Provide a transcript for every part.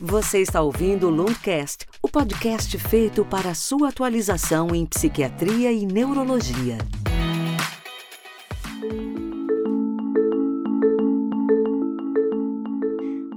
Você está ouvindo o Lundcast, o podcast feito para sua atualização em psiquiatria e neurologia.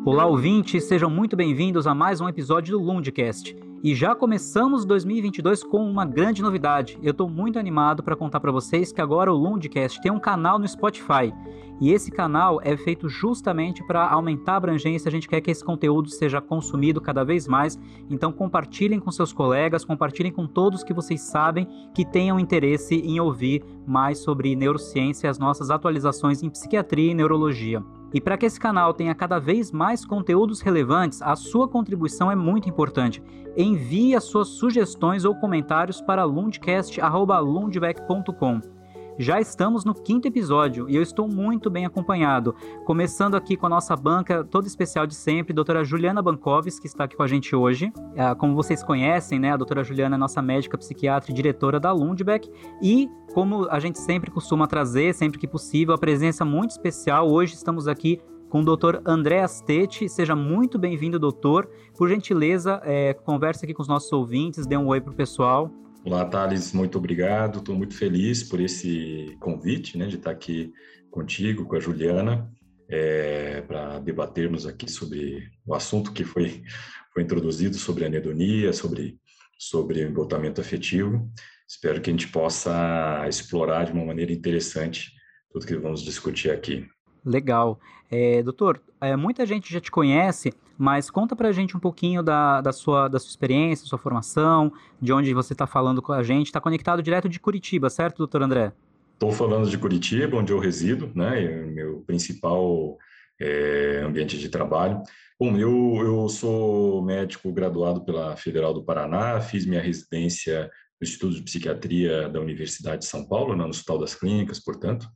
Olá, ouvintes, sejam muito bem-vindos a mais um episódio do Lundcast. E já começamos 2022 com uma grande novidade. Eu estou muito animado para contar para vocês que agora o Lundcast tem um canal no Spotify. E esse canal é feito justamente para aumentar a abrangência. A gente quer que esse conteúdo seja consumido cada vez mais. Então compartilhem com seus colegas, compartilhem com todos que vocês sabem que tenham interesse em ouvir mais sobre neurociência e as nossas atualizações em psiquiatria e neurologia. E para que esse canal tenha cada vez mais conteúdos relevantes, a sua contribuição é muito importante. Envie as suas sugestões ou comentários para lundcast.lundbeck.com. Já estamos no quinto episódio e eu estou muito bem acompanhado. Começando aqui com a nossa banca toda especial de sempre, doutora Juliana Bancoves, que está aqui com a gente hoje. É, como vocês conhecem, né, a doutora Juliana é nossa médica psiquiatra e diretora da Lundbeck. E, como a gente sempre costuma trazer, sempre que possível, a presença muito especial. Hoje estamos aqui com o doutor André Astete. Seja muito bem-vindo, doutor. Por gentileza, é, converse aqui com os nossos ouvintes, dê um oi para o pessoal. Olá, Thales, muito obrigado. Estou muito feliz por esse convite, né, de estar aqui contigo, com a Juliana, é, para debatermos aqui sobre o assunto que foi, foi introduzido sobre anedonia, sobre, sobre o embotamento afetivo. Espero que a gente possa explorar de uma maneira interessante tudo que vamos discutir aqui. Legal. É, doutor, é, muita gente já te conhece, mas conta pra gente um pouquinho da, da, sua, da sua experiência, sua formação, de onde você está falando com a gente. Está conectado direto de Curitiba, certo, doutor André? Estou falando de Curitiba, onde eu resido, né? Meu principal é, ambiente de trabalho. Bom, eu, eu sou médico graduado pela Federal do Paraná, fiz minha residência no Instituto de Psiquiatria da Universidade de São Paulo, né, no Hospital das Clínicas, portanto.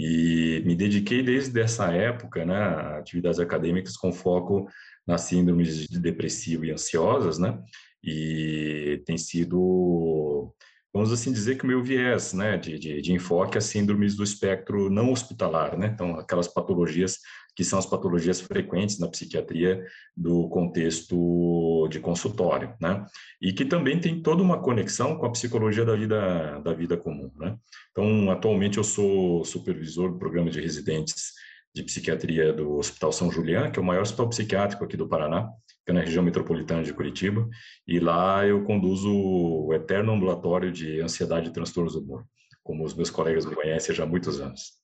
E me dediquei desde essa época né, a atividades acadêmicas com foco nas síndromes de depressivo e ansiosas, né? E tem sido, vamos assim dizer que o meu viés, né, de, de, de enfoque as síndromes do espectro não hospitalar, né? Então, aquelas patologias que são as patologias frequentes na psiquiatria do contexto de consultório, né? E que também tem toda uma conexão com a psicologia da vida da vida comum, né? Então, atualmente eu sou supervisor do programa de residentes de psiquiatria do Hospital São Julián, que é o maior hospital psiquiátrico aqui do Paraná, que é na região metropolitana de Curitiba, e lá eu conduzo o eterno ambulatório de ansiedade e transtornos do humor, como os meus colegas me conhecem já há muitos anos.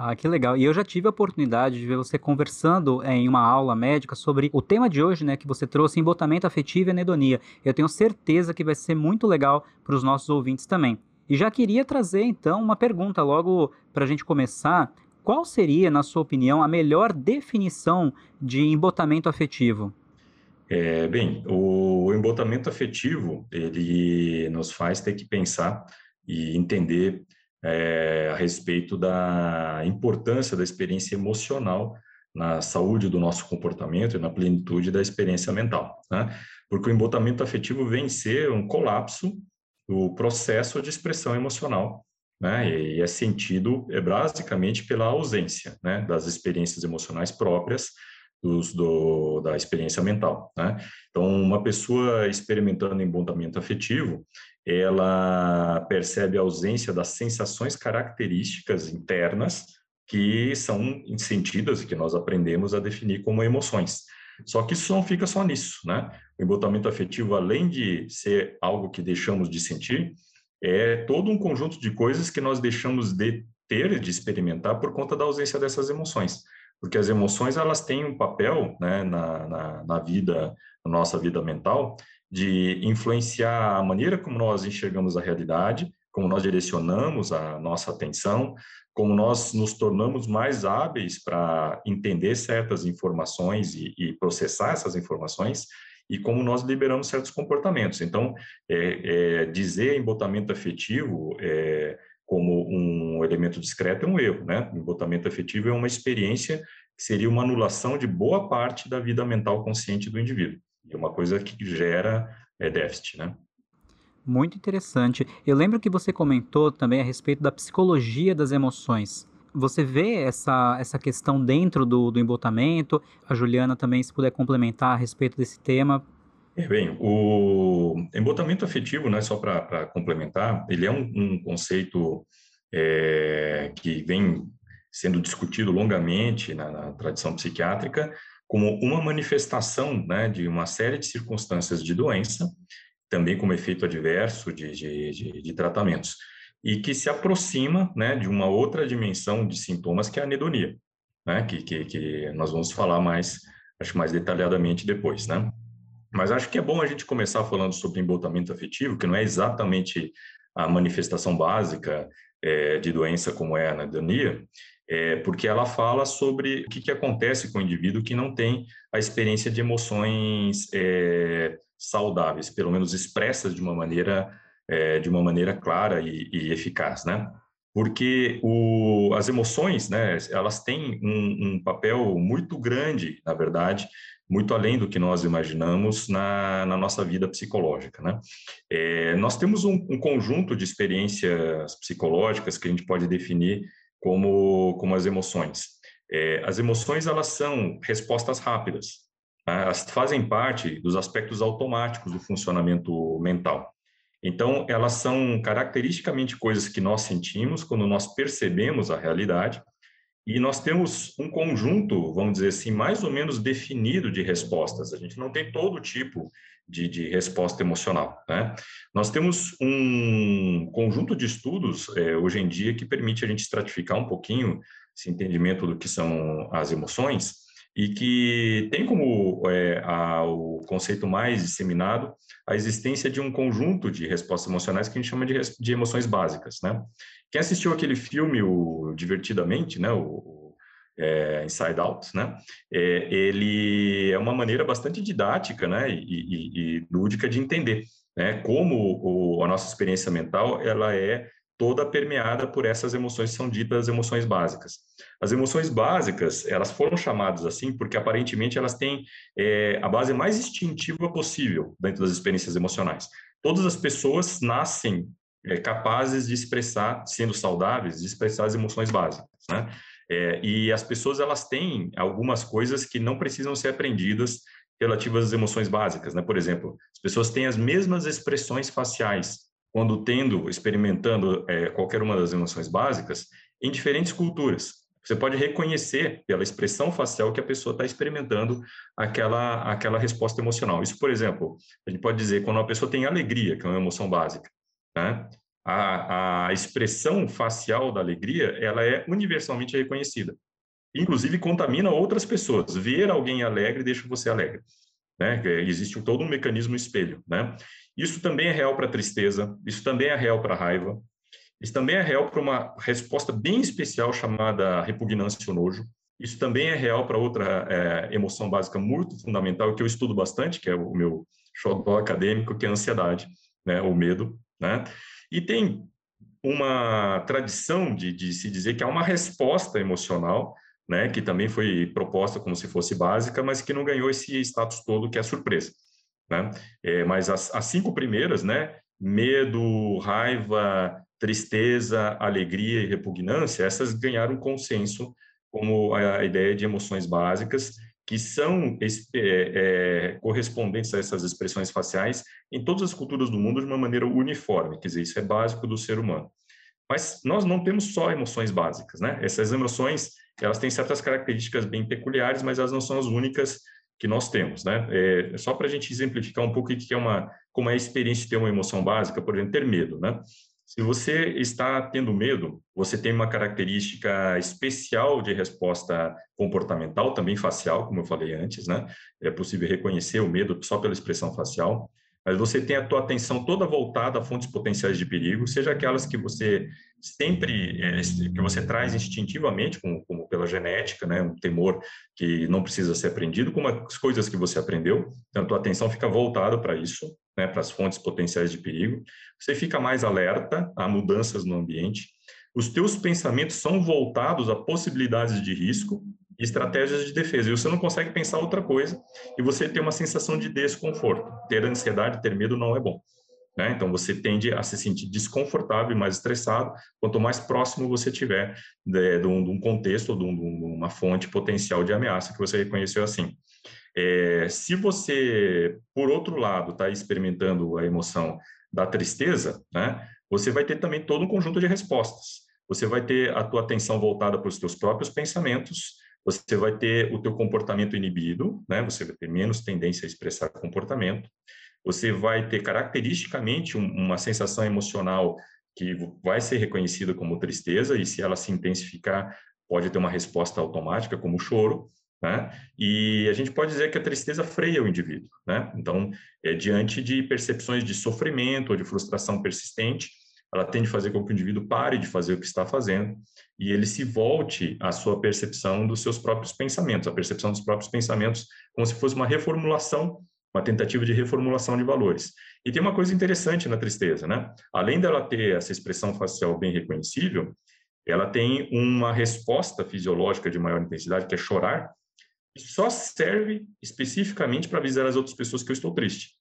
Ah, que legal. E eu já tive a oportunidade de ver você conversando é, em uma aula médica sobre o tema de hoje, né, que você trouxe, embotamento afetivo e anedonia. Eu tenho certeza que vai ser muito legal para os nossos ouvintes também. E já queria trazer, então, uma pergunta logo para a gente começar. Qual seria, na sua opinião, a melhor definição de embotamento afetivo? É, bem, o embotamento afetivo, ele nos faz ter que pensar e entender é, a respeito da importância da experiência emocional na saúde do nosso comportamento e na plenitude da experiência mental, né? Porque o embotamento afetivo vem ser um colapso do processo de expressão emocional, né? E é sentido é basicamente pela ausência, né, das experiências emocionais próprias dos, do, da experiência mental, né? Então, uma pessoa experimentando embotamento afetivo, ela percebe a ausência das sensações características internas que são sentidas e que nós aprendemos a definir como emoções. Só que isso não fica só nisso, né? O embotamento afetivo, além de ser algo que deixamos de sentir, é todo um conjunto de coisas que nós deixamos de ter, de experimentar por conta da ausência dessas emoções. Porque as emoções, elas têm um papel né, na, na, na vida, na nossa vida mental, de influenciar a maneira como nós enxergamos a realidade, como nós direcionamos a nossa atenção, como nós nos tornamos mais hábeis para entender certas informações e, e, processar essas informações, e como nós liberamos certos comportamentos. Então, é, é, dizer embotamento afetivo é, como um elemento discreto é um erro, né? Embotamento afetivo é uma experiência que seria uma anulação de boa parte da vida mental consciente do indivíduo. E é uma coisa que gera é, déficit, né? Muito interessante. Eu lembro que você comentou também a respeito da psicologia das emoções. Você vê essa, essa questão dentro do, do embotamento? A Juliana também, se puder complementar a respeito desse tema. É, bem, o embotamento afetivo, né, só para complementar, ele é um, um conceito é, que vem sendo discutido longamente na, na, tradição psiquiátrica como uma manifestação né, de uma série de circunstâncias de doença, também como efeito adverso de, de, de, de tratamentos, e que se aproxima né, de uma outra dimensão de sintomas que é a anedonia, né, que, que, que nós vamos falar mais, acho mais detalhadamente depois, né? Mas acho que é bom a gente começar falando sobre embotamento afetivo, que não é exatamente a manifestação básica é, de doença como é a anedonia, é, porque ela fala sobre o que, que, acontece com o indivíduo que não tem a experiência de emoções é, saudáveis, pelo menos expressas de uma maneira é, de uma maneira clara e, e eficaz, né? Porque o, as emoções, né, elas têm um, um papel muito grande, na verdade, muito além do que nós imaginamos na, na nossa vida psicológica. Né? É, nós temos um, um, conjunto de experiências psicológicas que a gente pode definir como, como as emoções. É, as emoções elas são respostas rápidas, tá? elas fazem parte dos aspectos automáticos do funcionamento mental. Então, elas são caracteristicamente coisas que nós sentimos quando nós percebemos a realidade e nós temos um conjunto, vamos dizer assim, mais ou menos definido de respostas. A gente não tem todo tipo de, de resposta emocional. Né? Nós temos um conjunto de estudos é, hoje em dia que permite a gente estratificar um pouquinho esse entendimento do que são as emoções e que tem como é, a, o conceito mais disseminado a existência de um conjunto de respostas emocionais que a gente chama de, de emoções básicas, né? Quem assistiu aquele filme, o Divertidamente, né, o, é, Inside Out, né, é, ele é uma maneira bastante didática, né, e, e, e lúdica de entender, né, como o, a nossa experiência mental, ela é toda permeada por essas emoções que são ditas emoções básicas. As emoções básicas, elas foram chamadas assim porque aparentemente elas têm é, a base mais instintiva possível dentro das experiências emocionais. Todas as pessoas nascem capazes de expressar, sendo saudáveis, de expressar as emoções básicas, né? É, e as pessoas elas têm algumas coisas que não precisam ser aprendidas relativas às emoções básicas, né? Por exemplo, as pessoas têm as mesmas expressões faciais quando tendo, experimentando é, qualquer uma das emoções básicas em diferentes culturas. Você pode reconhecer pela expressão facial que a pessoa está experimentando aquela, aquela resposta emocional. Isso, por exemplo, a gente pode dizer quando uma pessoa tem alegria, que é uma emoção básica, né? A, a expressão facial da alegria, ela é universalmente reconhecida. Inclusive, contamina outras pessoas. Ver alguém alegre deixa você alegre. Né? Existe todo um mecanismo espelho. Né? Isso também é real para tristeza, isso também é real para raiva, isso também é real para uma resposta bem especial chamada repugnância ou nojo. Isso também é real para outra é, emoção básica muito fundamental que eu estudo bastante, que é o meu xodó acadêmico, que é a ansiedade, né, o medo. Né? E tem uma tradição de, de se dizer que há uma resposta emocional, né, que também foi proposta como se fosse básica, mas que não ganhou esse status todo que é a surpresa. Né? É, mas as, as cinco primeiras, né, medo, raiva, tristeza, alegria e repugnância, essas ganharam consenso como a ideia de emoções básicas que são é, é, correspondentes a essas expressões faciais em todas as culturas do mundo de uma maneira uniforme, quer dizer, isso é básico do ser humano. Mas nós não temos só emoções básicas, né? Essas emoções, elas têm certas características bem peculiares, mas elas não são as únicas que nós temos, né? É, só para a gente exemplificar um pouco o que é uma, como é a experiência de ter uma emoção básica, por exemplo, ter medo, né? Se você está tendo medo, você tem uma característica especial de resposta comportamental, também facial, como eu falei antes, né? É possível reconhecer o medo só pela expressão facial, mas você tem a tua atenção toda voltada a fontes potenciais de perigo, seja aquelas que você sempre é, que você traz instintivamente, como, como, pela genética, né, um temor que não precisa ser aprendido, como as coisas que você aprendeu. Então, a tua atenção fica voltada para isso, né, para as fontes potenciais de perigo. Você fica mais alerta a mudanças no ambiente. Os teus pensamentos são voltados a possibilidades de risco e estratégias de defesa. E você não consegue pensar outra coisa e você tem uma sensação de desconforto. Ter ansiedade, ter medo não é bom. Né? Então, você tende a se sentir desconfortável e mais estressado quanto mais próximo você tiver de, de, um, de um, contexto ou de, um, de, uma fonte potencial de ameaça que você reconheceu assim. É, se você, por outro lado, está experimentando a emoção da tristeza, né, você vai ter também todo um conjunto de respostas. Você vai ter a tua atenção voltada para os teus próprios pensamentos, você vai ter o teu comportamento inibido, né, você vai ter menos tendência a expressar comportamento, você vai ter caracteristicamente uma sensação emocional que vai ser reconhecida como tristeza, e se ela se intensificar, pode ter uma resposta automática, como choro, né? E a gente pode dizer que a tristeza freia o indivíduo, né? Então, é, diante de percepções de sofrimento ou de frustração persistente, ela tende a fazer com que o indivíduo pare de fazer o que está fazendo e ele se volte à sua percepção dos seus próprios pensamentos, a percepção dos próprios pensamentos, como se fosse uma reformulação uma tentativa de reformulação de valores. E tem uma coisa interessante na tristeza, né? Além dela ter essa expressão facial bem reconhecível, ela tem uma resposta fisiológica de maior intensidade, que é chorar, só serve especificamente para avisar as outras pessoas que eu estou triste.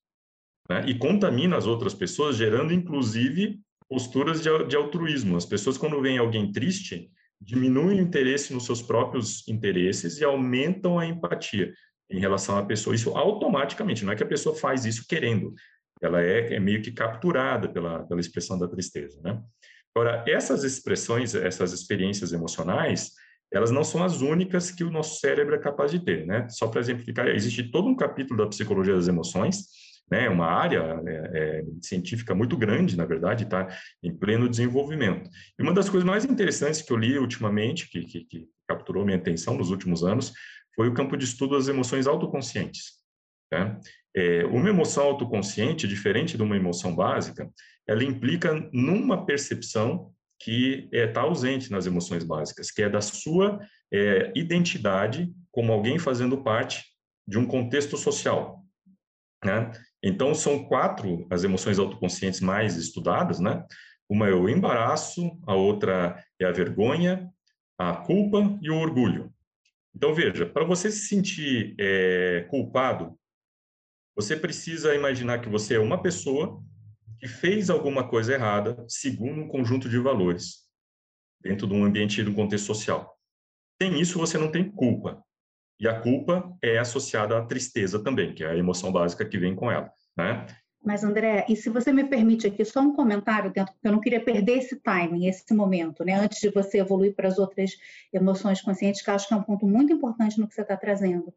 Né? E contamina as outras pessoas, gerando inclusive posturas de, de altruísmo. As pessoas, quando veem alguém triste, diminuem o interesse nos seus próprios interesses e aumentam a empatia em relação à pessoa. Isso automaticamente, não é que a pessoa faz isso querendo, ela é, é meio que capturada pela, pela expressão da tristeza, né? Agora, essas expressões, essas experiências emocionais, elas não são as únicas que o nosso cérebro é capaz de ter, né? Só para exemplificar, existe todo um capítulo da psicologia das emoções, né? Uma área é, é, científica muito grande, na verdade, está em pleno desenvolvimento. E uma das coisas mais interessantes que eu li ultimamente, que, que, que capturou minha atenção nos últimos anos, foi o campo de estudo das emoções autoconscientes. Né? É, uma emoção autoconsciente, diferente de uma emoção básica, ela implica numa percepção que está é, tá ausente nas emoções básicas, que é da sua é, identidade como alguém fazendo parte de um contexto social. Né? Então, são quatro as emoções autoconscientes mais estudadas, né? Uma é o embaraço, a outra é a vergonha, a culpa e o orgulho. Então, veja, para você se sentir é, culpado, você precisa imaginar que você é uma pessoa que fez alguma coisa errada segundo um conjunto de valores dentro de um ambiente de um contexto social. Sem isso, você não tem culpa. E a culpa é associada à tristeza também, que é a emoção básica que vem com ela. Né? Mas, André, e se você me permite aqui só um comentário dentro, porque eu não queria perder esse timing, esse momento, né? Antes de você evoluir para as outras emoções conscientes, que acho que é um ponto muito importante no que você está trazendo.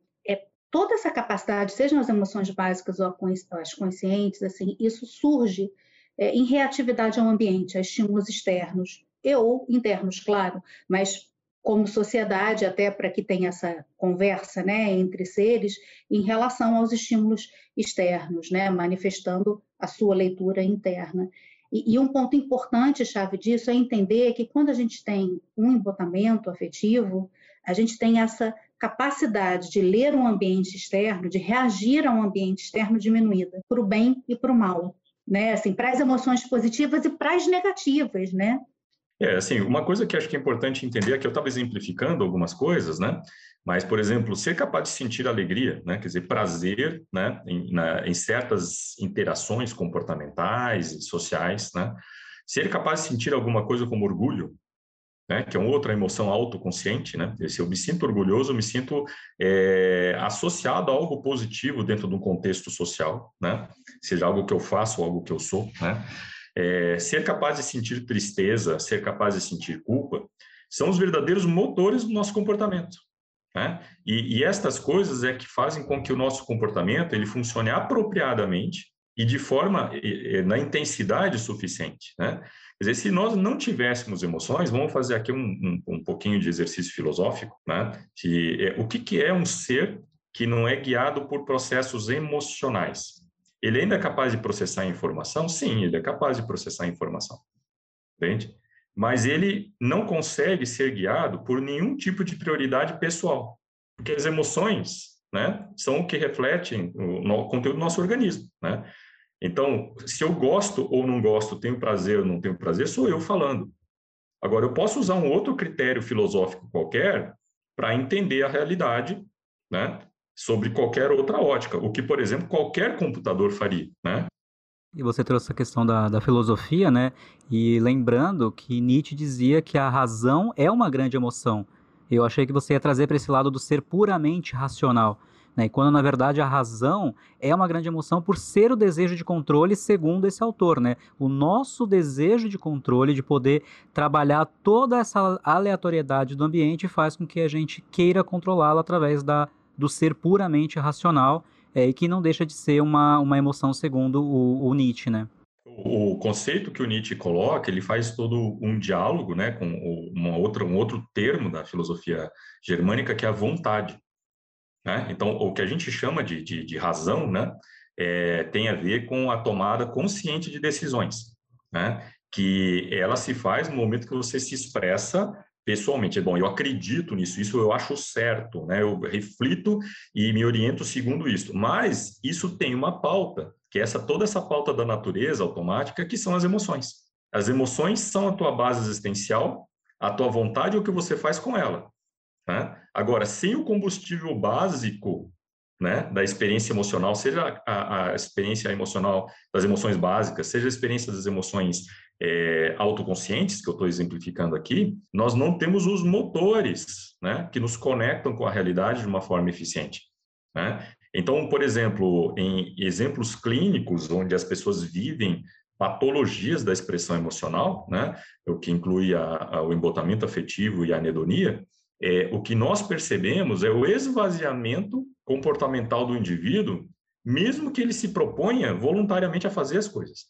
Toda essa capacidade, sejam as emoções básicas ou as conscientes, assim, isso surge é, em reatividade ao ambiente, a estímulos externos, e ou internos, claro, mas como sociedade, até para que tenha essa conversa né, entre seres, em relação aos estímulos externos, né, manifestando a sua leitura interna. E, e, um ponto importante, chave disso, é entender que quando a gente tem um embotamento afetivo, a gente tem essa capacidade de ler um ambiente externo, de reagir a um ambiente externo diminuída, para o bem e para o mal. Né? Assim, para as emoções positivas e para as negativas, né? É, assim, uma coisa que acho que é importante entender é que eu estava exemplificando algumas coisas, né? Mas, por exemplo, ser capaz de sentir alegria, né? Quer dizer, prazer, né? Em, na, em certas interações comportamentais e sociais, né? Ser capaz de sentir alguma coisa como orgulho, né? Que é uma outra emoção autoconsciente, né? Se eu me sinto orgulhoso, eu me sinto é, associado a algo positivo dentro de um contexto social, né? Seja algo que eu faço ou algo que eu sou, né? É, ser capaz de sentir tristeza, ser capaz de sentir culpa, são os verdadeiros motores do nosso comportamento. Né? E, e, estas coisas é que fazem com que o nosso comportamento ele funcione apropriadamente e de forma na intensidade suficiente. Né? Quer dizer, se nós não tivéssemos emoções, vamos fazer aqui um, um, um pouquinho de exercício filosófico, né? Que é, o que, que é um ser que não é guiado por processos emocionais? Ele ainda é capaz de processar informação? Sim, ele é capaz de processar informação. Entende? Mas ele não consegue ser guiado por nenhum tipo de prioridade pessoal. Porque as emoções né, são o que refletem o, conteúdo do nosso organismo. Né? Então, se eu gosto ou não gosto, tenho prazer ou não tenho prazer, sou eu falando. Agora, eu posso usar um outro critério filosófico qualquer para entender a realidade, né? sobre qualquer outra ótica, o que, por exemplo, qualquer computador faria, né? E você trouxe a questão da, da filosofia, né? E lembrando que Nietzsche dizia que a razão é uma grande emoção. Eu achei que você ia trazer para esse lado do ser puramente racional. Né? E quando na verdade a razão é uma grande emoção por ser o desejo de controle, segundo esse autor, né? O nosso desejo de controle, de poder trabalhar toda essa aleatoriedade do ambiente, faz com que a gente queira controlá-lo através da, do ser puramente racional é, e que não deixa de ser uma, uma emoção segundo o, o Nietzsche, né? O conceito que o Nietzsche coloca, ele faz todo um diálogo, né, com uma outra, um outro termo da filosofia germânica que é a vontade. Né? Então, o que a gente chama de, de, de razão, né, é, tem a ver com a tomada consciente de decisões, né, que ela se faz no momento que você se expressa pessoalmente. É bom, eu acredito nisso, isso eu acho certo, né? Eu reflito e me oriento segundo isso. Mas isso tem uma pauta, que é essa toda essa pauta da natureza automática, que são as emoções. As emoções são a tua base existencial, a tua vontade é o que você faz com ela. Né? Agora, sem o combustível básico né, da experiência emocional, seja a, a, experiência emocional das emoções básicas, seja a experiência das emoções é, autoconscientes, que eu estou exemplificando aqui, nós não temos os motores né, que nos conectam com a realidade de uma forma eficiente. Né? Então, por exemplo, em exemplos clínicos onde as pessoas vivem patologias da expressão emocional, né, o que inclui a, a, o embotamento afetivo e a anedonia, é, o que nós percebemos é o esvaziamento comportamental do indivíduo, mesmo que ele se proponha voluntariamente a fazer as coisas.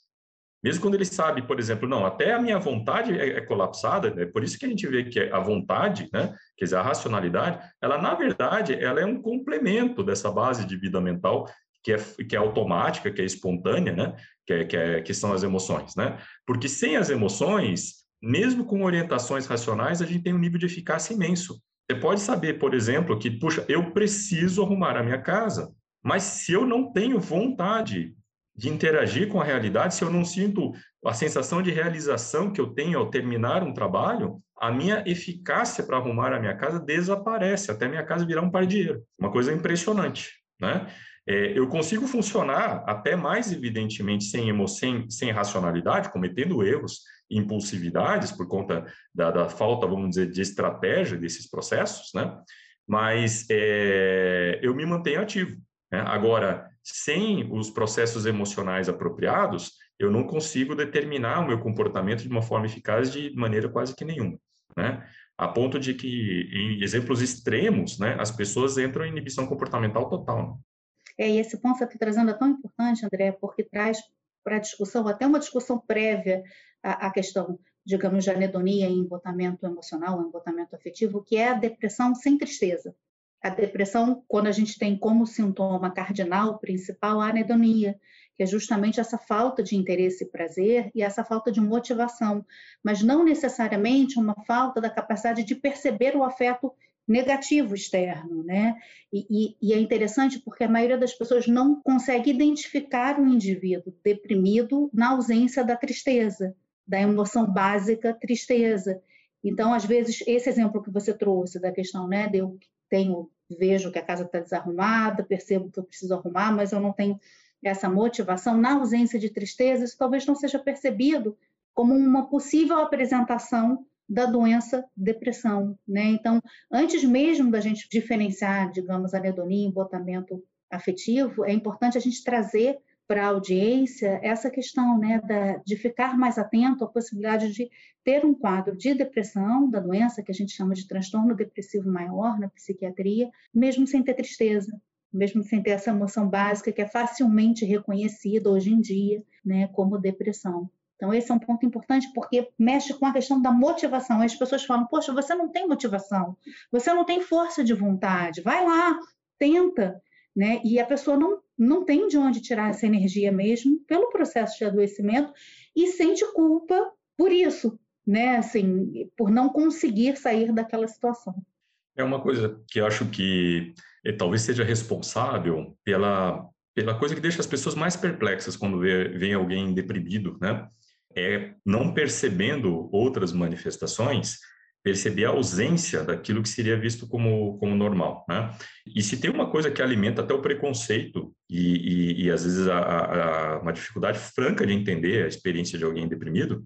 Mesmo quando ele sabe, por exemplo, não, até a minha vontade é, é colapsada, é por isso que a gente vê que a vontade, né, quer dizer, a racionalidade, ela, na verdade, ela é um complemento dessa base de vida mental que é, que é automática, que é espontânea, né, que, é, que, é, que são as emoções, né? Porque sem as emoções, mesmo com orientações racionais, a gente tem um nível de eficácia imenso. Você pode saber, por exemplo, que, puxa, eu preciso arrumar a minha casa, mas se eu não tenho vontade de interagir com a realidade, se eu não sinto a sensação de realização que eu tenho ao terminar um trabalho, a minha eficácia para arrumar a minha casa desaparece, até minha casa virar um pardieiro. Uma coisa impressionante, né? É, eu consigo funcionar até mais evidentemente sem emoção, sem racionalidade, cometendo erros, impulsividades por conta da, da, falta, vamos dizer, de estratégia desses processos, né? Mas é, eu me mantenho ativo. Né? Agora, sem os processos emocionais apropriados, eu não consigo determinar o meu comportamento de uma forma eficaz de maneira quase que nenhuma, né? A ponto de que, em exemplos extremos, né, as pessoas entram em inibição comportamental total. Né? É, e esse ponto que você está trazendo é tão importante, André, porque traz para a discussão, até uma discussão prévia à, à questão, digamos, de anedonia em embotamento emocional, embotamento afetivo, que é a depressão sem tristeza. A depressão, quando a gente tem como sintoma cardinal principal a anedonia, que é justamente essa falta de interesse e prazer e essa falta de motivação, mas não necessariamente uma falta da capacidade de perceber o afeto negativo externo, né? E, e, e, é interessante porque a maioria das pessoas não consegue identificar o indivíduo deprimido na ausência da tristeza, da emoção básica tristeza. Então, às vezes, esse exemplo que você trouxe da questão, né, de eu tenho, vejo que a casa está desarrumada, percebo que eu preciso arrumar, mas eu não tenho essa motivação na ausência de tristeza, isso talvez não seja percebido como uma possível apresentação da doença depressão, né? Então, antes mesmo da gente diferenciar, digamos, anedonia, embotamento afetivo, é importante a gente trazer para a audiência essa questão, né, da, de ficar mais atento à possibilidade de ter um quadro de depressão, da doença que a gente chama de transtorno depressivo maior na psiquiatria, mesmo sem ter tristeza, mesmo sem ter essa emoção básica que é facilmente reconhecida hoje em dia, né, como depressão. Então, esse é um ponto importante porque mexe com a questão da motivação. As pessoas falam: Poxa, você não tem motivação, você não tem força de vontade, vai lá, tenta. Né? E a pessoa não, não tem de onde tirar essa energia mesmo pelo processo de adoecimento e sente culpa por isso, né? Assim, por não conseguir sair daquela situação. É uma coisa que acho que eh, talvez seja responsável pela, pela coisa que deixa as pessoas mais perplexas quando vê, vem alguém deprimido, né? é não percebendo outras manifestações, perceber a ausência daquilo que seria visto como, como normal. Né? E se tem uma coisa que alimenta até o preconceito e, e, e às vezes a, a, uma dificuldade franca de entender a experiência de alguém deprimido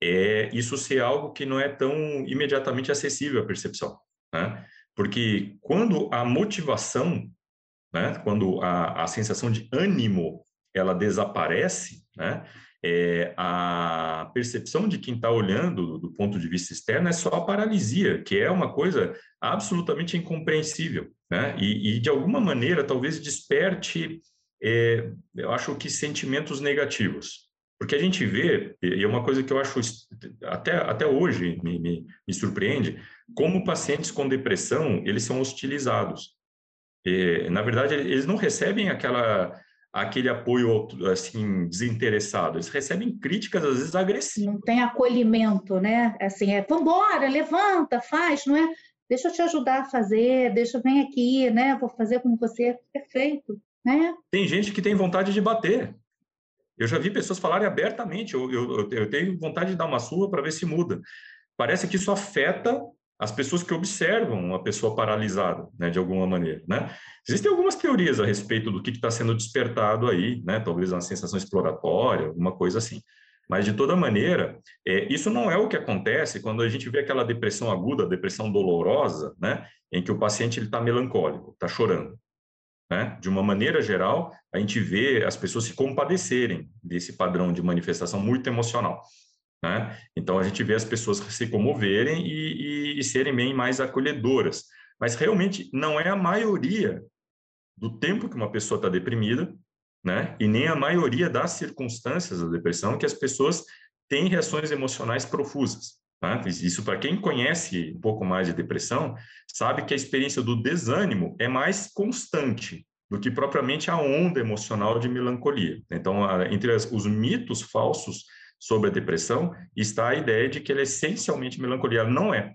é isso ser algo que não é tão imediatamente acessível à percepção, né? Porque quando a motivação, né, quando a, a sensação de ânimo ela desaparece, né, é, a percepção de quem está olhando do ponto de vista externo é só a paralisia, que é uma coisa absolutamente incompreensível, né? E, e de alguma maneira talvez desperte, é, eu acho que sentimentos negativos, porque a gente vê e é uma coisa que eu acho até até hoje me, me, me surpreende, como pacientes com depressão eles são hostilizados. E, na verdade eles não recebem aquela aquele apoio assim desinteressado. Eles recebem críticas às vezes agressivas. Não tem acolhimento, né? Assim, é, vambora, levanta, faz, não é? Deixa eu te ajudar a fazer, deixa vem aqui, né? Vou fazer com você, perfeito, né? Tem gente que tem vontade de bater. Eu já vi pessoas falarem abertamente, eu, eu, eu tenho vontade de dar uma surra para ver se muda. Parece que isso afeta as pessoas que observam uma pessoa paralisada, né, de alguma maneira, né? Existem algumas teorias a respeito do que está sendo despertado aí, né? Talvez uma sensação exploratória, alguma coisa assim. Mas, de toda maneira, é, isso não é o que acontece quando a gente vê aquela depressão aguda, depressão dolorosa, né? Em que o paciente está melancólico, está chorando. Né? De uma maneira geral, a gente vê as pessoas se compadecerem desse padrão de manifestação muito emocional. Né? Então, a gente vê as pessoas se comoverem e, e, e serem bem mais acolhedoras. Mas, realmente, não é a maioria do tempo que uma pessoa está deprimida, né? e nem a maioria das circunstâncias da depressão que as pessoas têm reações emocionais profusas. Tá? Isso, para quem conhece um pouco mais de depressão, sabe que a experiência do desânimo é mais constante do que propriamente a onda emocional de melancolia. Então, entre os mitos falsos sobre a depressão está a ideia de que ela é essencialmente melancolia. Ela não é.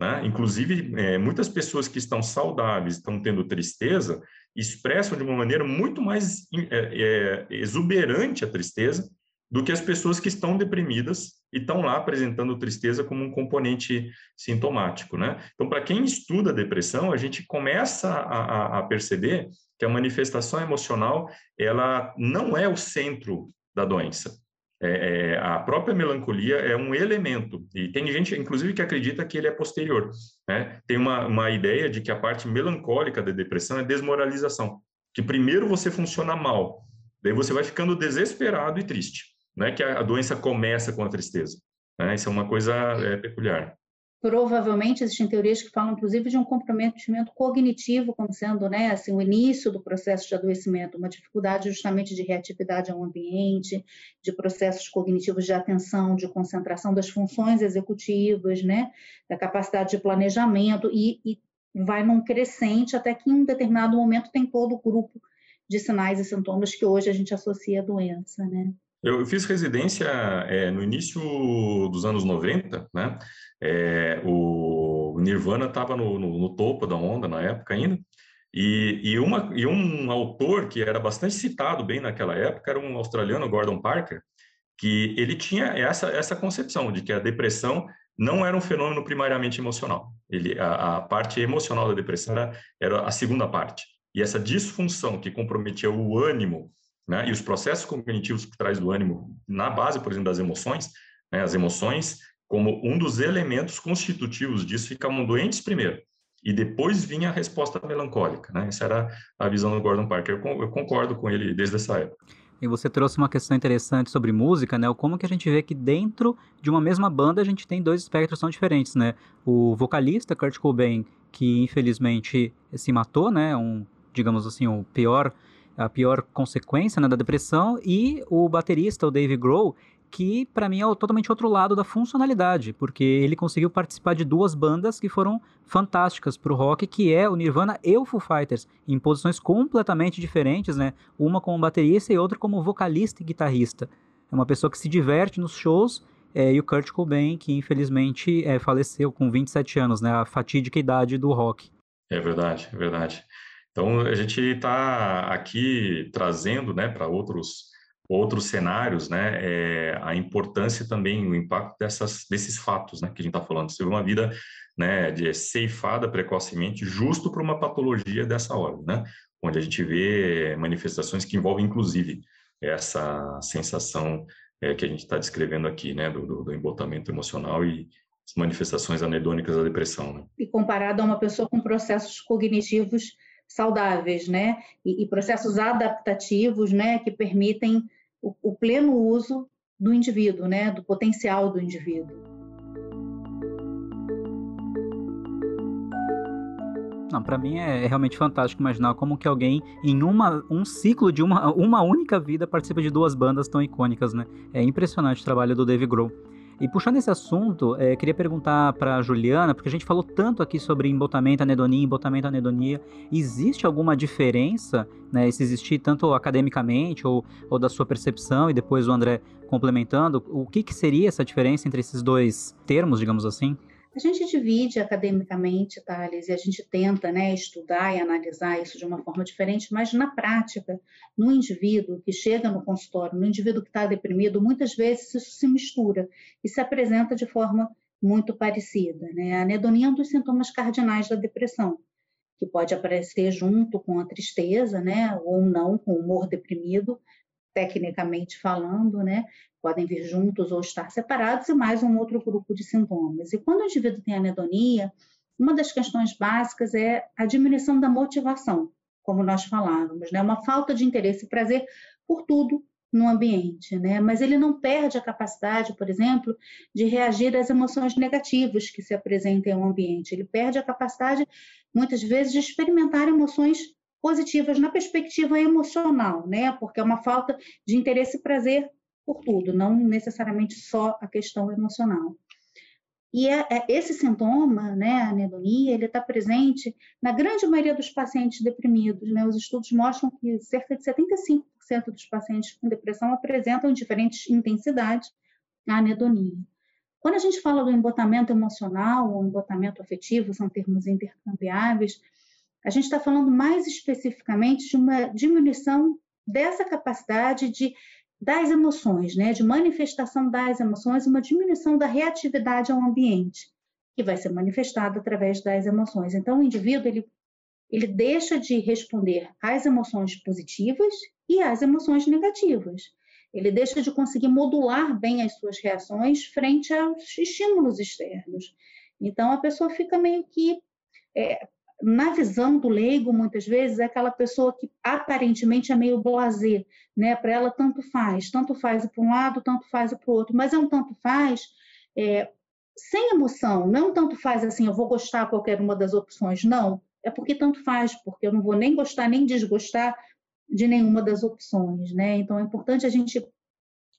Né? Inclusive, é, muitas pessoas que estão saudáveis, estão tendo tristeza, expressam de uma maneira muito mais é, é, exuberante a tristeza do que as pessoas que estão deprimidas e estão lá apresentando tristeza como um componente sintomático, né? Então, para quem estuda depressão, a gente começa a, a, perceber que a manifestação emocional ela não é o centro da doença. É, é, a própria melancolia é um elemento, e tem gente, inclusive, que acredita que ele é posterior. Né? Tem uma, uma ideia de que a parte melancólica da depressão é desmoralização, que primeiro você funciona mal, daí você vai ficando desesperado e triste. Não é que a doença começa com a tristeza. Né? Isso é uma coisa é, peculiar. Provavelmente existem teorias que falam, inclusive, de um comprometimento cognitivo como sendo, né, assim, o início do processo de adoecimento, uma dificuldade justamente de reatividade ao ambiente, de processos cognitivos de atenção, de concentração das funções executivas, né, da capacidade de planejamento e, e vai num crescente até que em um determinado momento tem todo o grupo de sinais e sintomas que hoje a gente associa à doença, né. Eu fiz residência é, no início dos anos 90, né? É, o Nirvana estava no, no, no, topo da onda na época ainda, e, e, uma, e um autor que era bastante citado bem naquela época era um australiano, Gordon Parker, que ele tinha essa, essa concepção de que a depressão não era um fenômeno primariamente emocional. Ele, a, a parte emocional da depressão era, era a segunda parte. E essa disfunção que comprometia o ânimo né? E os processos cognitivos por trás do ânimo, na base, por exemplo, das emoções, né? as emoções, como um dos elementos constitutivos disso, ficavam doentes primeiro, e depois vinha a resposta melancólica. Né? Essa era a visão do Gordon Parker. Eu concordo com ele desde essa época. E você trouxe uma questão interessante sobre música, né? Como que a gente vê que dentro de uma mesma banda a gente tem dois espectros tão diferentes, né? O vocalista Kurt Cobain, que infelizmente se matou, né? Um, digamos assim, o pior a pior consequência né, da depressão, e o baterista, o Dave Grohl, que para mim é o totalmente outro lado da funcionalidade, porque ele conseguiu participar de duas bandas que foram fantásticas para o rock, que é o Nirvana e o Foo Fighters, em posições completamente diferentes, né? Uma como baterista e outra como vocalista e guitarrista. É uma pessoa que se diverte nos shows, é, e o Kurt Cobain, que infelizmente é, faleceu com 27 anos, né? A fatídica idade do rock. É verdade, é verdade. Então, a gente está aqui trazendo né, para outros, outros cenários né, é, a importância também, o impacto dessas, desses fatos né, que a gente está falando. Você uma vida né, de ceifada precocemente, justo para uma patologia dessa ordem. Né? onde a gente vê manifestações que envolvem, inclusive, essa sensação é, que a gente está descrevendo aqui, né, do, do, do, embotamento emocional e as manifestações anedônicas da depressão. Né? E comparado a uma pessoa com processos cognitivos saudáveis, né, e, e processos adaptativos, né, que permitem o, o pleno uso do indivíduo, né, do potencial do indivíduo. Não, para mim é, é realmente fantástico imaginar como que alguém em uma, um ciclo de uma, uma única vida participa de duas bandas tão icônicas, né? É impressionante o trabalho do Dave Grohl. E puxando esse assunto, é, queria perguntar para Juliana, porque a gente falou tanto aqui sobre embotamento, anedonia, embotamento, anedonia. Existe alguma diferença, né, se existir tanto academicamente ou, ou da sua percepção, e depois o André complementando, o que, que seria essa diferença entre esses dois termos, digamos assim? A gente divide academicamente, Thales, e a gente tenta né, estudar e analisar isso de uma forma diferente, mas na prática, no indivíduo que chega no consultório, no indivíduo que está deprimido, muitas vezes isso se mistura e se apresenta de forma muito parecida. Né? A anedonia é um dos sintomas cardinais da depressão, que pode aparecer junto com a tristeza, né, ou não, com o humor deprimido, tecnicamente falando, né, podem vir juntos ou estar separados, e mais um outro grupo de sintomas. E quando o indivíduo tem anedonia, uma das questões básicas é a diminuição da motivação, como nós falávamos, né? Uma falta de interesse e prazer por tudo no ambiente, né? Mas ele não perde a capacidade, por exemplo, de reagir às emoções negativas que se apresentem ao ambiente. Ele perde a capacidade, muitas vezes, de experimentar emoções positivas na perspectiva emocional, né? Porque é uma falta de interesse e prazer por tudo, não necessariamente só a questão emocional. E é, é, esse sintoma, né, a anedonia, ele está presente na grande maioria dos pacientes deprimidos. Né? Os estudos mostram que cerca de 75% dos pacientes com depressão apresentam em diferentes intensidades a anedonia. Quando a gente fala do embotamento emocional ou embotamento afetivo, são termos intercambiáveis, a gente está falando mais especificamente de uma diminuição dessa capacidade de das emoções, né, de manifestação das emoções, uma diminuição da reatividade ao ambiente, que vai ser manifestada através das emoções. Então, o indivíduo ele, ele deixa de responder às emoções positivas e às emoções negativas. Ele deixa de conseguir modular bem as suas reações frente aos estímulos externos. Então, a pessoa fica meio que é, na visão do leigo, muitas vezes, é aquela pessoa que aparentemente é meio blazer, né? Para ela, tanto faz, tanto faz para um lado, tanto faz para o outro, mas é um tanto faz é, sem emoção, não tanto faz assim, eu vou gostar qualquer uma das opções, não, é porque tanto faz, porque eu não vou nem gostar nem desgostar de nenhuma das opções, né? Então é importante a gente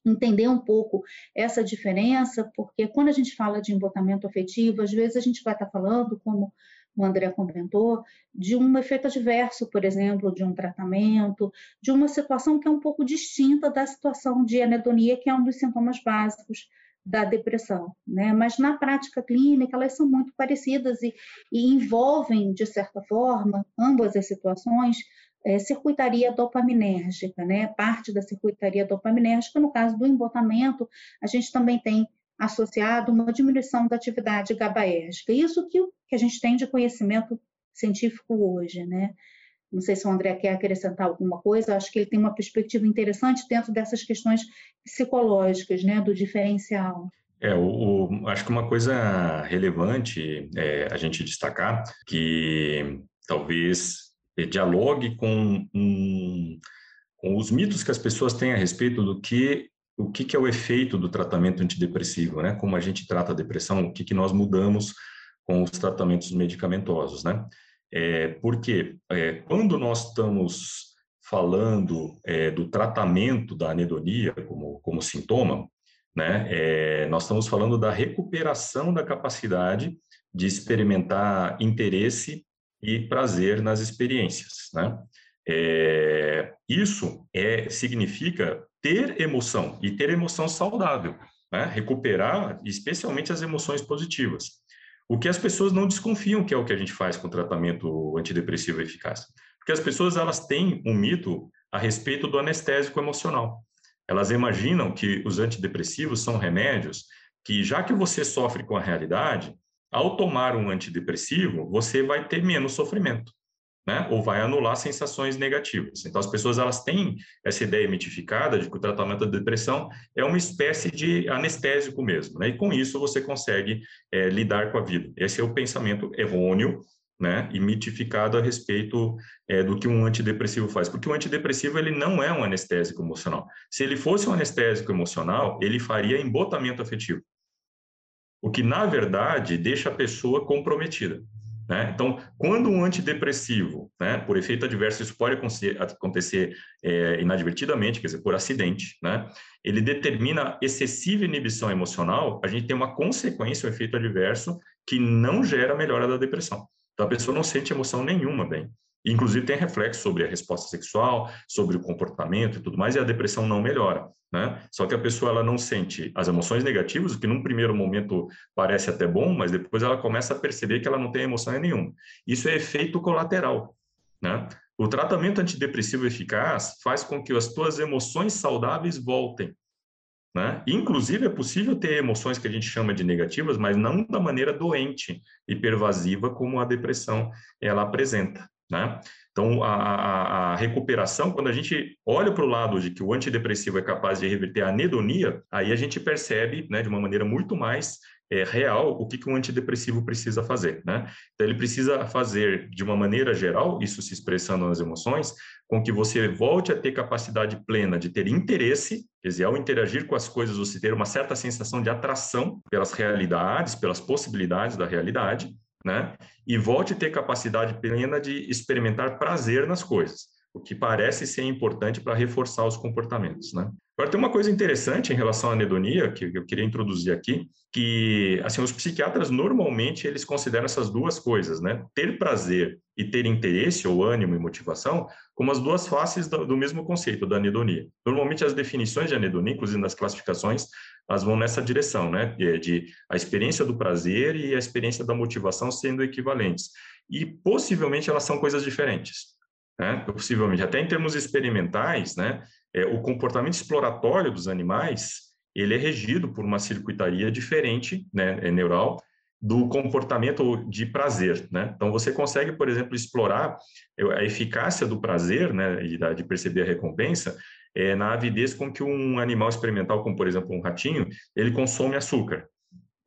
entender um pouco essa diferença, porque quando a gente fala de embotamento afetivo, às vezes a gente vai estar falando como o André comentou, de um efeito adverso, por exemplo, de um tratamento, de uma situação que é um pouco distinta da situação de anedonia, que é um dos sintomas básicos da depressão, né? Mas na prática clínica elas são muito parecidas e, e envolvem, de certa forma, ambas as situações, é, circuitaria dopaminérgica, né? Parte da circuitaria dopaminérgica, no caso do embotamento, a gente também tem associado uma diminuição da atividade GABAérgica. Isso que, que a gente tem de conhecimento científico hoje, né? Não sei se o André quer acrescentar alguma coisa, acho que ele tem uma perspectiva interessante dentro dessas questões psicológicas, né, do diferencial. É, o, o, acho que uma coisa relevante é a gente destacar que talvez dialogue com, um, com os mitos que as pessoas têm a respeito do que o que, que, é o efeito do tratamento antidepressivo, né? Como a gente trata a depressão, o que, que nós mudamos com os tratamentos medicamentosos, né? É, porque é, quando nós estamos falando é, do tratamento da anedonia como, como sintoma, né? É, nós estamos falando da recuperação da capacidade de experimentar interesse e prazer nas experiências, né? É, isso é, significa ter emoção e ter emoção saudável, né? recuperar especialmente as emoções positivas. O que as pessoas não desconfiam que é o que a gente faz com tratamento antidepressivo eficaz. Porque as pessoas elas têm um mito a respeito do anestésico emocional. Elas imaginam que os antidepressivos são remédios que, já que você sofre com a realidade, ao tomar um antidepressivo, você vai ter menos sofrimento. Né? Ou vai anular sensações negativas. Então, as pessoas elas têm essa ideia mitificada de que o tratamento da depressão é uma espécie de anestésico mesmo, né? E com isso você consegue é, lidar com a vida. Esse é o pensamento errôneo, né? E mitificado a respeito é, do que um antidepressivo faz, porque o antidepressivo ele não é um anestésico emocional. Se ele fosse um anestésico emocional, ele faria embotamento afetivo, o que na verdade deixa a pessoa comprometida. Né? Então, quando um antidepressivo, né, por efeito adverso, isso pode acontecer é, inadvertidamente, quer dizer, por acidente, né, ele determina excessiva inibição emocional, a gente tem uma consequência, um efeito adverso, que não gera melhora da depressão. Então, a pessoa não sente emoção nenhuma bem. Inclusive, tem reflexo sobre a resposta sexual, sobre o comportamento e tudo mais, e a depressão não melhora. Né? Só que a pessoa ela não sente as emoções negativas, o que num primeiro momento parece até bom, mas depois ela começa a perceber que ela não tem emoção nenhuma. Isso é efeito colateral. Né? O tratamento antidepressivo eficaz faz com que as tuas emoções saudáveis voltem. Né? Inclusive, é possível ter emoções que a gente chama de negativas, mas não da maneira doente e pervasiva como a depressão ela apresenta. Né? Então, a, a, a, recuperação, quando a gente olha para o lado de que o antidepressivo é capaz de reverter a anedonia, aí a gente percebe, né, de uma maneira muito mais é, real, o que, que um antidepressivo precisa fazer. Né? Então, ele precisa fazer, de uma maneira geral, isso se expressando nas emoções, com que você volte a ter capacidade plena de ter interesse, quer dizer, ao interagir com as coisas, você ter uma certa sensação de atração pelas realidades, pelas possibilidades da realidade, né? E volte a ter capacidade plena de experimentar prazer nas coisas, o que parece ser importante para reforçar os comportamentos, né? Agora, tem uma coisa interessante em relação à anedonia, que eu queria introduzir aqui, que, assim, os psiquiatras, normalmente, eles consideram essas duas coisas, né? Ter prazer e ter interesse, ou ânimo e motivação, como as duas faces do, do mesmo conceito da anedonia. Normalmente, as definições de anedonia, inclusive nas classificações, elas vão nessa direção, né? De, de a experiência do prazer e a experiência da motivação sendo equivalentes. E, possivelmente, elas são coisas diferentes. Né? Possivelmente, até em termos experimentais, né? é, o comportamento exploratório dos animais ele é regido por uma circuitaria diferente, né, é neural, do comportamento de prazer, né? Então você consegue, por exemplo, explorar a eficácia do prazer, né, e de perceber a recompensa, é, na avidez com que um animal experimental, como por exemplo um ratinho, ele consome açúcar.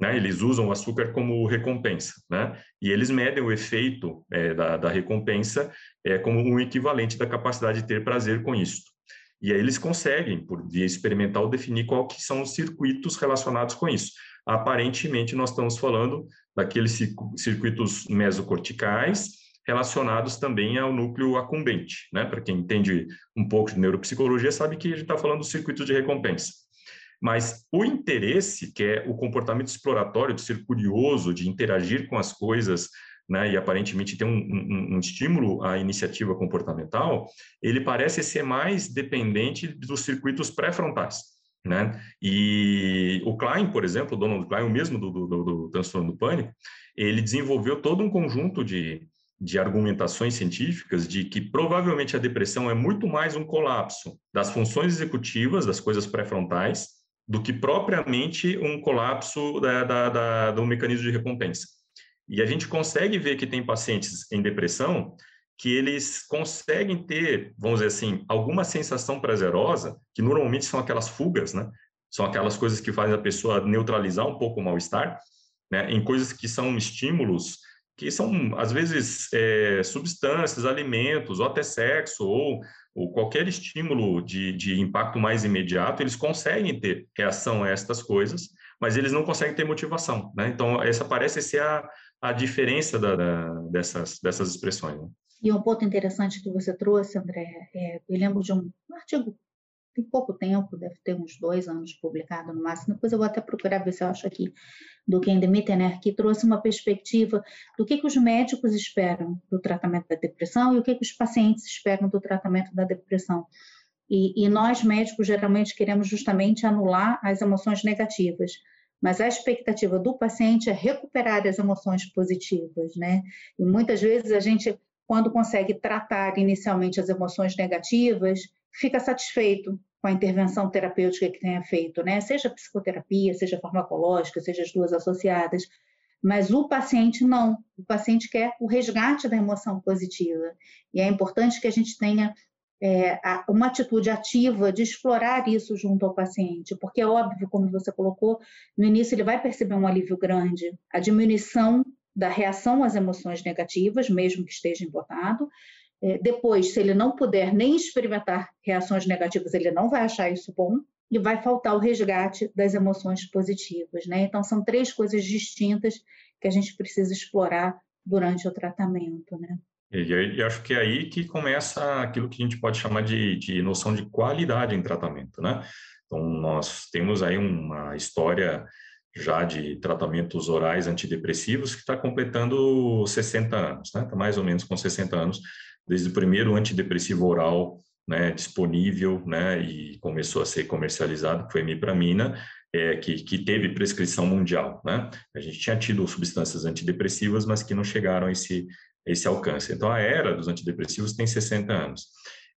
Né? Eles usam o açúcar como recompensa, né? E eles medem o efeito é, da, da recompensa é, como um equivalente da capacidade de ter prazer com isso. E aí eles conseguem, por via experimental, definir que são os circuitos relacionados com isso. Aparentemente, nós estamos falando daqueles circuitos mesocorticais relacionados também ao núcleo acumbente, né? Para quem entende um pouco de neuropsicologia, sabe que a gente está falando dos circuitos de recompensa. Mas o interesse, que é o comportamento exploratório, de ser curioso, de interagir com as coisas, né, e aparentemente tem um, um, um, estímulo à iniciativa comportamental, ele parece ser mais dependente dos circuitos pré-frontais. Né? E o Klein, por exemplo, o Donald Klein, o mesmo do, do, do transtorno do pânico, ele desenvolveu todo um conjunto de, de argumentações científicas de que provavelmente a depressão é muito mais um colapso das funções executivas, das coisas pré-frontais, do que propriamente um colapso da, da, da, do mecanismo de recompensa. E a gente consegue ver que tem pacientes em depressão que eles conseguem ter, vamos dizer assim, alguma sensação prazerosa, que normalmente são aquelas fugas, né? São aquelas coisas que fazem a pessoa neutralizar um pouco o mal-estar, né? Em coisas que são estímulos que são, às vezes, é, substâncias, alimentos, ou até sexo, ou, ou qualquer estímulo de, de impacto mais imediato, eles conseguem ter reação a estas coisas, mas eles não conseguem ter motivação, né? Então, essa parece ser a, a diferença da, da, dessas, dessas expressões. Né? E um ponto interessante que você trouxe, André, é, eu lembro de um artigo, tem pouco tempo, deve ter uns dois anos publicado no máximo, depois eu vou até procurar ver se eu acho aqui, do Ken Demittener, que trouxe uma perspectiva do que, que os médicos esperam do tratamento da depressão e o que, que os pacientes esperam do tratamento da depressão. E, e nós, médicos, geralmente queremos justamente anular as emoções negativas mas a expectativa do paciente é recuperar as emoções positivas, né? E muitas vezes a gente, quando consegue tratar inicialmente as emoções negativas, fica satisfeito com a intervenção terapêutica que tenha feito, né? Seja psicoterapia, seja farmacológica, seja as duas associadas. Mas o paciente não, o paciente quer o resgate da emoção positiva. E é importante que a gente tenha é, uma atitude ativa de explorar isso junto ao paciente, porque é óbvio, como você colocou, no início ele vai perceber um alívio grande, a diminuição da reação às emoções negativas, mesmo que esteja embotado. É, depois, se ele não puder nem experimentar reações negativas, ele não vai achar isso bom e vai faltar o resgate das emoções positivas, né? Então, são três coisas distintas que a gente precisa explorar durante o tratamento, né? E, acho que é aí que começa aquilo que a gente pode chamar de, de noção de qualidade em tratamento, né? Então, nós temos aí uma história já de tratamentos orais antidepressivos que está completando 60 anos, né? Está mais ou menos com 60 anos, desde o primeiro antidepressivo oral né, disponível, né, e começou a ser comercializado, que foi a imipramina, é, que, que teve prescrição mundial, né? A gente tinha tido substâncias antidepressivas, mas que não chegaram a esse, esse alcance. Então, a era dos antidepressivos tem 60 anos.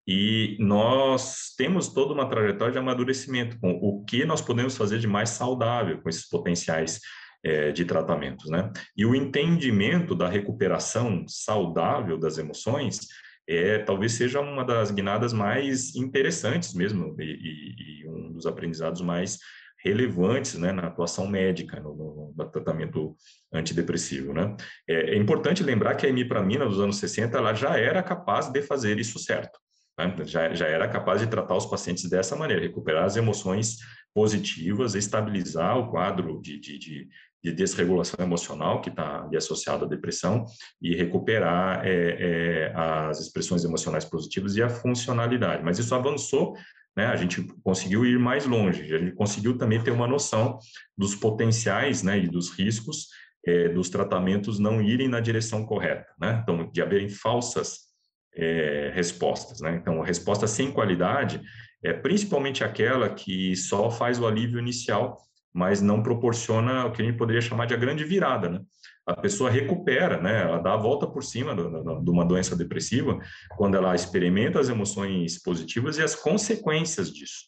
E nós temos toda uma trajetória de amadurecimento com o que nós podemos fazer de mais saudável com esses potenciais é, de tratamentos, né? E o entendimento da recuperação saudável das emoções é talvez seja uma das guinadas mais interessantes mesmo e, e, e um dos aprendizados mais relevantes né, na atuação médica, no, no tratamento antidepressivo. Né? É, é, importante lembrar que a imipramina dos anos 60 ela já era capaz de fazer isso certo. Né? Já, já era capaz de tratar os pacientes dessa maneira, recuperar as emoções positivas, estabilizar o quadro de, de, de, de desregulação emocional que está associado à depressão e recuperar é, é, as expressões emocionais positivas e a funcionalidade. Mas isso avançou né, a gente conseguiu ir mais longe, a gente conseguiu também ter uma noção dos potenciais né, e dos riscos é, dos tratamentos não irem na direção correta, né? então, de haverem falsas é, respostas. Né? Então, resposta sem qualidade é principalmente aquela que só faz o alívio inicial, mas não proporciona o que a gente poderia chamar de a grande virada. Né? a pessoa recupera, né? Ela dá a volta por cima de uma doença depressiva quando ela experimenta as emoções positivas e as consequências disso,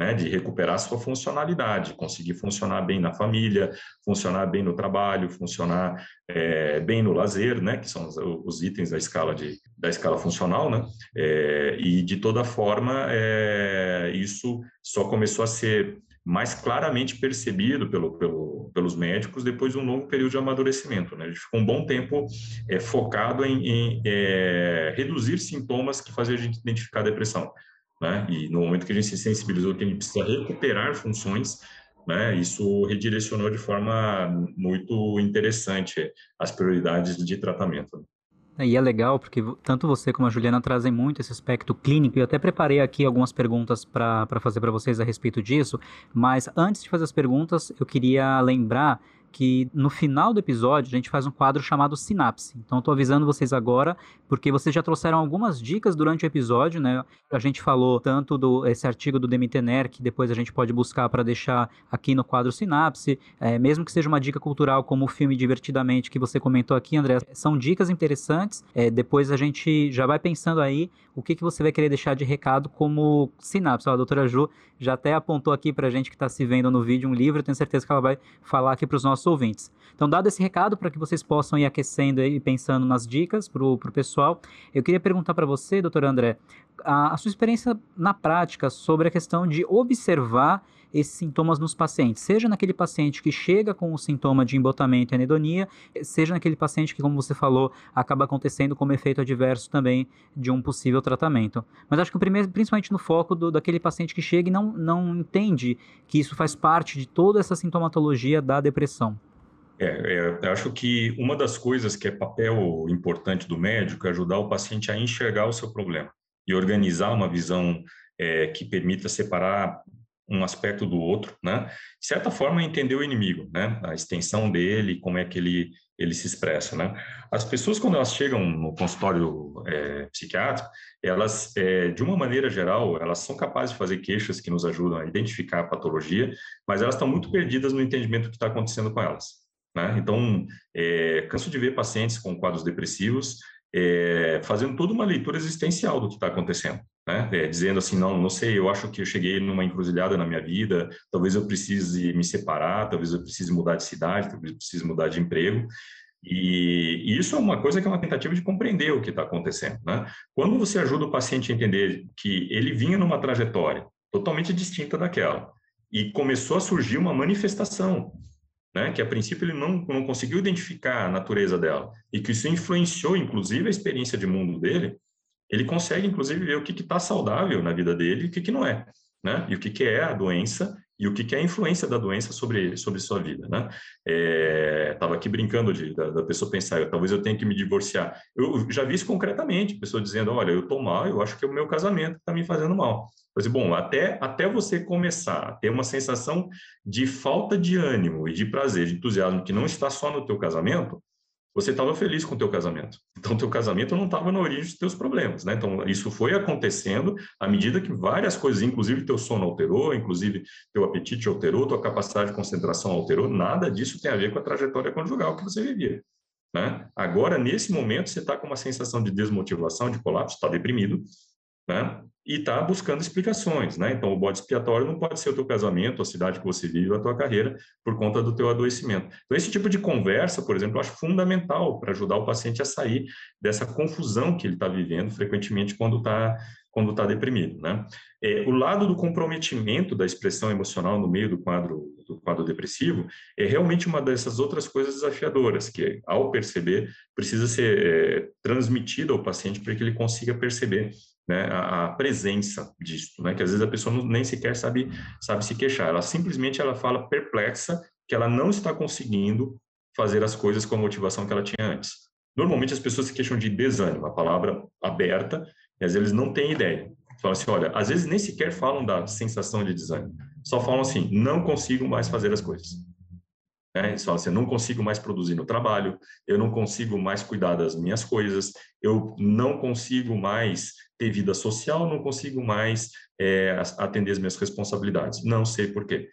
né? De recuperar sua funcionalidade, conseguir funcionar bem na família, funcionar bem no trabalho, funcionar é, bem no lazer, né? Que são os, os, itens da escala de da escala funcional, né? É, e de toda forma, é, isso só começou a ser mais claramente percebido pelo, pelo, pelos médicos depois de um longo período de amadurecimento. Né? Gente ficou um bom tempo é, focado em, em é, reduzir sintomas que faziam a gente identificar a depressão. Né? E no momento que a gente se sensibilizou que a gente precisa recuperar funções, né, isso redirecionou de forma muito interessante as prioridades de tratamento. E é legal porque tanto você como a Juliana trazem muito esse aspecto clínico. E eu até preparei aqui algumas perguntas para fazer para vocês a respeito disso. Mas antes de fazer as perguntas, eu queria lembrar que no final do episódio a gente faz um quadro chamado Sinapse. Então estou avisando vocês agora, porque vocês já trouxeram algumas dicas durante o episódio, né? A gente falou tanto do esse artigo do Demitener, que depois a gente pode buscar para deixar aqui no quadro Sinapse, é, mesmo que seja uma dica cultural como o filme Divertidamente que você comentou aqui, André, são dicas interessantes. É, depois a gente já vai pensando aí o que, que você vai querer deixar de recado como Sinapse. A doutora Ju já até apontou aqui para a gente que está se vendo no vídeo um livro, eu tenho certeza que ela vai falar aqui para os nossos ouvintes. Então, dado esse recado, para que vocês possam ir aquecendo e pensando nas dicas para o pessoal, eu queria perguntar para você, doutor André, a, a sua experiência na prática sobre a questão de observar esses sintomas nos pacientes, seja naquele paciente que chega com o sintoma de embotamento e anedonia, seja naquele paciente que, como você falou, acaba acontecendo como efeito adverso também de um possível tratamento. Mas acho que primeiro, principalmente no foco do, daquele paciente que chega e não, não entende que isso faz parte de toda essa sintomatologia da depressão. É, é, eu acho que uma das coisas que é papel importante do médico é ajudar o paciente a enxergar o seu problema e organizar uma visão é, que permita separar um aspecto do outro, né? De certa forma, entender o inimigo, né? A extensão dele, como é que ele, ele se expressa, né? As pessoas, quando elas chegam no consultório é, psiquiátrico, elas, é, de uma maneira geral, elas são capazes de fazer queixas que nos ajudam a identificar a patologia, mas elas estão muito perdidas no entendimento do que está acontecendo com elas. Né? Então, é, canso de ver pacientes com quadros depressivos é, fazendo toda uma leitura existencial do que está acontecendo. Né? É, dizendo assim, não, não sei, eu acho que eu cheguei numa encruzilhada na minha vida, talvez eu precise me separar, talvez eu precise mudar de cidade, talvez eu precise mudar de emprego. E, isso é uma coisa que é uma tentativa de compreender o que está acontecendo. Né? Quando você ajuda o paciente a entender que ele vinha numa trajetória totalmente distinta daquela e começou a surgir uma manifestação, né, que a princípio ele não, não conseguiu identificar a natureza dela e que isso influenciou, inclusive, a experiência de mundo dele, ele consegue, inclusive, ver o que está saudável na vida dele e o que, que não é, né? E o que, que é a doença e o que, que é a influência da doença sobre, sobre sua vida, né? Estava é, aqui brincando de, da, da, pessoa pensar, talvez eu tenha que me divorciar. Eu já vi isso concretamente, pessoa dizendo, olha, eu estou mal, eu acho que é o meu casamento está me fazendo mal. Mas, bom, até, até você começar a ter uma sensação de falta de ânimo e de prazer, de entusiasmo, que não está só no teu casamento, você estava feliz com o teu casamento. Então, teu casamento não estava na origem dos teus problemas, né? Então, isso foi acontecendo à medida que várias coisas, inclusive teu sono alterou, inclusive teu apetite alterou, tua capacidade de concentração alterou, nada disso tem a ver com a trajetória conjugal que você vivia. Né? Agora, nesse momento, você está com uma sensação de desmotivação, de colapso, está deprimido, né? e está buscando explicações, né? Então, o bode expiatório não pode ser o teu casamento, a cidade que você vive, a tua carreira, por conta do teu adoecimento. Então, esse tipo de conversa, por exemplo, eu acho fundamental para ajudar o paciente a sair dessa confusão que ele está vivendo frequentemente quando está quando está deprimido, né? É, o lado do comprometimento da expressão emocional no meio do quadro do quadro depressivo é realmente uma dessas outras coisas desafiadoras que, ao perceber, precisa ser é, transmitida ao paciente para que ele consiga perceber né, a, a, presença disso, né, que às vezes a pessoa não, nem sequer sabe, sabe se queixar, ela simplesmente ela fala perplexa que ela não está conseguindo fazer as coisas com a motivação que ela tinha antes. Normalmente as pessoas se queixam de desânimo, a palavra aberta, e às vezes não têm ideia. Falam assim, olha, às vezes nem sequer falam da sensação de desânimo, só falam assim, não consigo mais fazer as coisas. Né? Eles falam assim, eu não consigo mais produzir no trabalho, eu não consigo mais cuidar das minhas coisas, eu não consigo mais ter vida social, não consigo mais é, atender as minhas responsabilidades. Não sei por quê.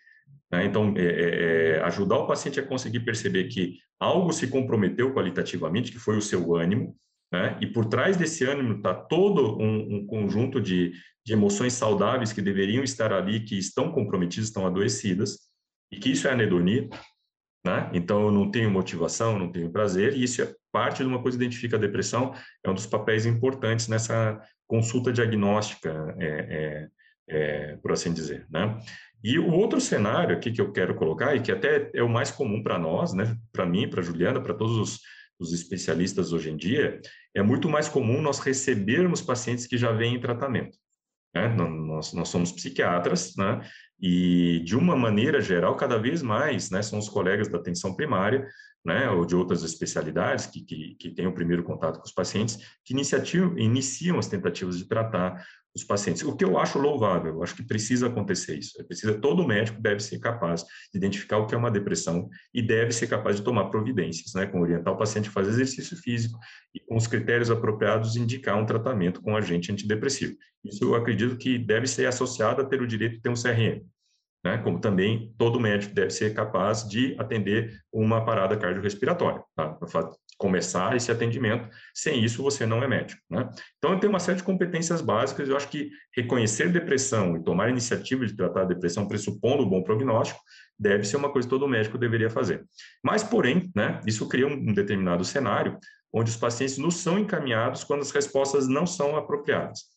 Né? Então, é, é, é, ajudar o paciente a conseguir perceber que algo se comprometeu qualitativamente, que foi o seu ânimo, né? e por trás desse ânimo está todo um, um conjunto de, de emoções saudáveis que deveriam estar ali, que estão comprometidas, estão adoecidas, e que isso é anedonia, né? Então, eu não tenho motivação, não tenho prazer, e isso é parte de uma coisa que identifica a depressão, é um dos papéis importantes nessa consulta diagnóstica, é, é, é, por assim dizer. Né? E o outro cenário aqui que eu quero colocar, e que até é o mais comum para nós, né? para mim, para Juliana, para todos os, os especialistas hoje em dia, é muito mais comum nós recebermos pacientes que já vêm em tratamento. Né? Nós, nós somos psiquiatras, né? E, de uma maneira geral, cada vez mais, né, são os colegas da atenção primária, né, ou de outras especialidades que, que, que têm o primeiro contato com os pacientes, que iniciam as tentativas de tratar os pacientes. O que eu acho louvável, eu acho que precisa acontecer isso. É precisa, todo médico deve ser capaz de identificar o que é uma depressão e deve ser capaz de tomar providências, né, com orientar o paciente a fazer exercício físico e, com os critérios apropriados, indicar um tratamento com agente antidepressivo. Isso eu acredito que deve ser associado a ter o direito de ter um CRM né? como também todo médico deve ser capaz de atender uma parada cardiorrespiratória, tá? começar esse atendimento. Sem isso, você não é médico. Né? Então, tem uma série de competências básicas. Eu acho que reconhecer depressão e tomar iniciativa de tratar a depressão, pressupondo um bom prognóstico, deve ser uma coisa que todo médico deveria fazer. Mas, porém, né, isso cria um determinado cenário onde os pacientes nos são encaminhados quando as respostas não são apropriadas.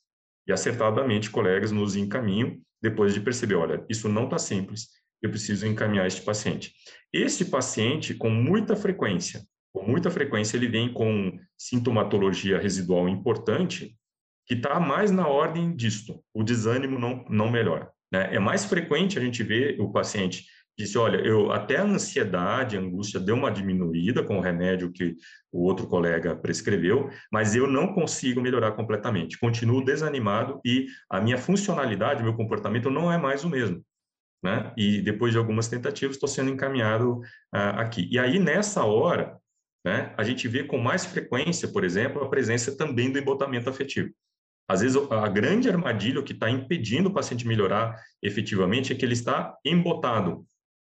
E acertadamente, colegas nos encaminham depois de perceber, olha, isso não está simples, eu preciso encaminhar este paciente. Este paciente, com muita frequência, com muita frequência, ele vem com sintomatologia residual importante, que está mais na ordem disto, o desânimo não, não melhora. Né? É mais frequente a gente ver o paciente disse, olha, eu até a ansiedade, a angústia deu uma diminuída com o remédio que o outro colega prescreveu, mas eu não consigo melhorar completamente. Continuo desanimado e a minha funcionalidade, meu comportamento não é mais o mesmo. Né? E depois de algumas tentativas, estou sendo encaminhado ah, aqui. E aí, nessa hora, né, a gente vê com mais frequência, por exemplo, a presença também do embotamento afetivo. Às vezes, a grande armadilha que está impedindo o paciente melhorar efetivamente é que ele está embotado,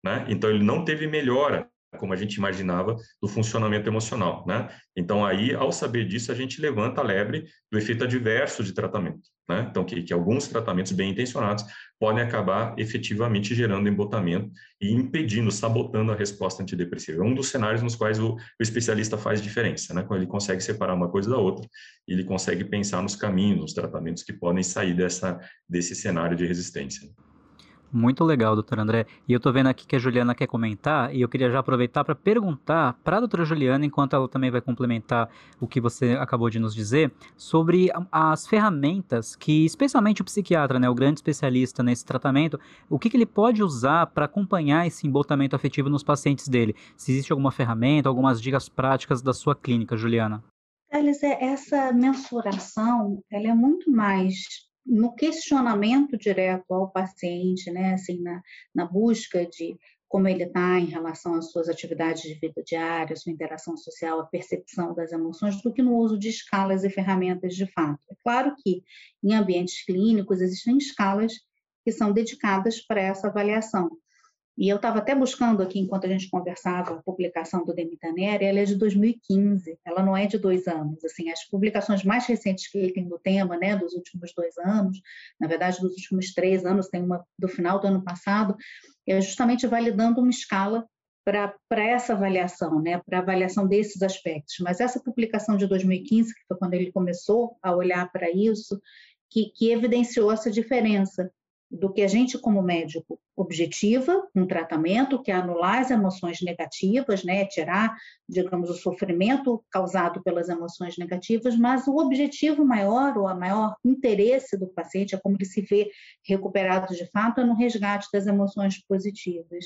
né? Então, ele não teve melhora como a gente imaginava do funcionamento emocional, né? Então aí, ao saber disso, a gente levanta a lebre do efeito adverso de tratamento, né? Então que, que alguns tratamentos bem intencionados podem acabar efetivamente gerando embotamento e impedindo, sabotando a resposta antidepressiva. É um dos cenários nos quais o, o especialista faz diferença, né? Quando ele consegue separar uma coisa da outra, ele consegue pensar nos caminhos, nos tratamentos que podem sair dessa desse cenário de resistência. Muito legal, doutor André. E eu estou vendo aqui que a Juliana quer comentar, e eu queria já aproveitar para perguntar para a doutora Juliana, enquanto ela também vai complementar o que você acabou de nos dizer, sobre as ferramentas que, especialmente o psiquiatra, né, o grande especialista nesse tratamento, o que, que ele pode usar para acompanhar esse embotamento afetivo nos pacientes dele. Se existe alguma ferramenta, algumas dicas práticas da sua clínica, Juliana. Alice, essa mensuração ela é muito mais no questionamento direto ao paciente, né, assim, na, na busca de como ele está em relação às suas atividades de vida diária, sua interação social, a percepção das emoções, do que no uso de escalas e ferramentas de fato. É claro que em ambientes clínicos existem escalas que são dedicadas para essa avaliação, e eu estava até buscando aqui, enquanto a gente conversava, a publicação do Demitaneri, ela é de 2015, ela não é de dois anos. Assim, as publicações mais recentes que ele tem do tema, né, dos últimos dois anos, na verdade, dos últimos três anos, tem uma do final do ano passado, é justamente validando uma escala para essa avaliação, né, para avaliação desses aspectos. Mas essa publicação de 2015, que foi quando ele começou a olhar para isso, que, que evidenciou essa diferença do que a gente, como médico, objetiva um tratamento, que é anular as emoções negativas, né, tirar, digamos, o sofrimento causado pelas emoções negativas, mas o objetivo maior, ou a maior interesse do paciente, é como ele se vê recuperado de fato, é no resgate das emoções positivas.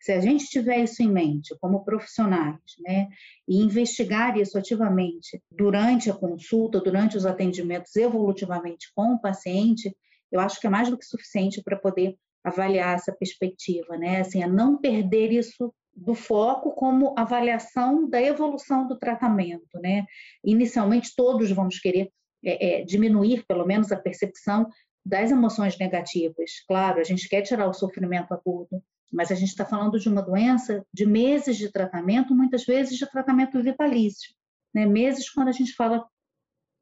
Se a gente tiver isso em mente, como profissionais, né, e investigar isso ativamente durante a consulta, durante os atendimentos evolutivamente com o paciente, eu acho que é mais do que suficiente para poder avaliar essa perspectiva, né? Assim, a não perder isso do foco como avaliação da evolução do tratamento, né? Inicialmente todos vamos querer é, é, diminuir, pelo menos, a percepção das emoções negativas. Claro, a gente quer tirar o sofrimento agudo, mas a gente está falando de uma doença de meses de tratamento, muitas vezes de tratamento vitalício. Né? Meses quando a gente fala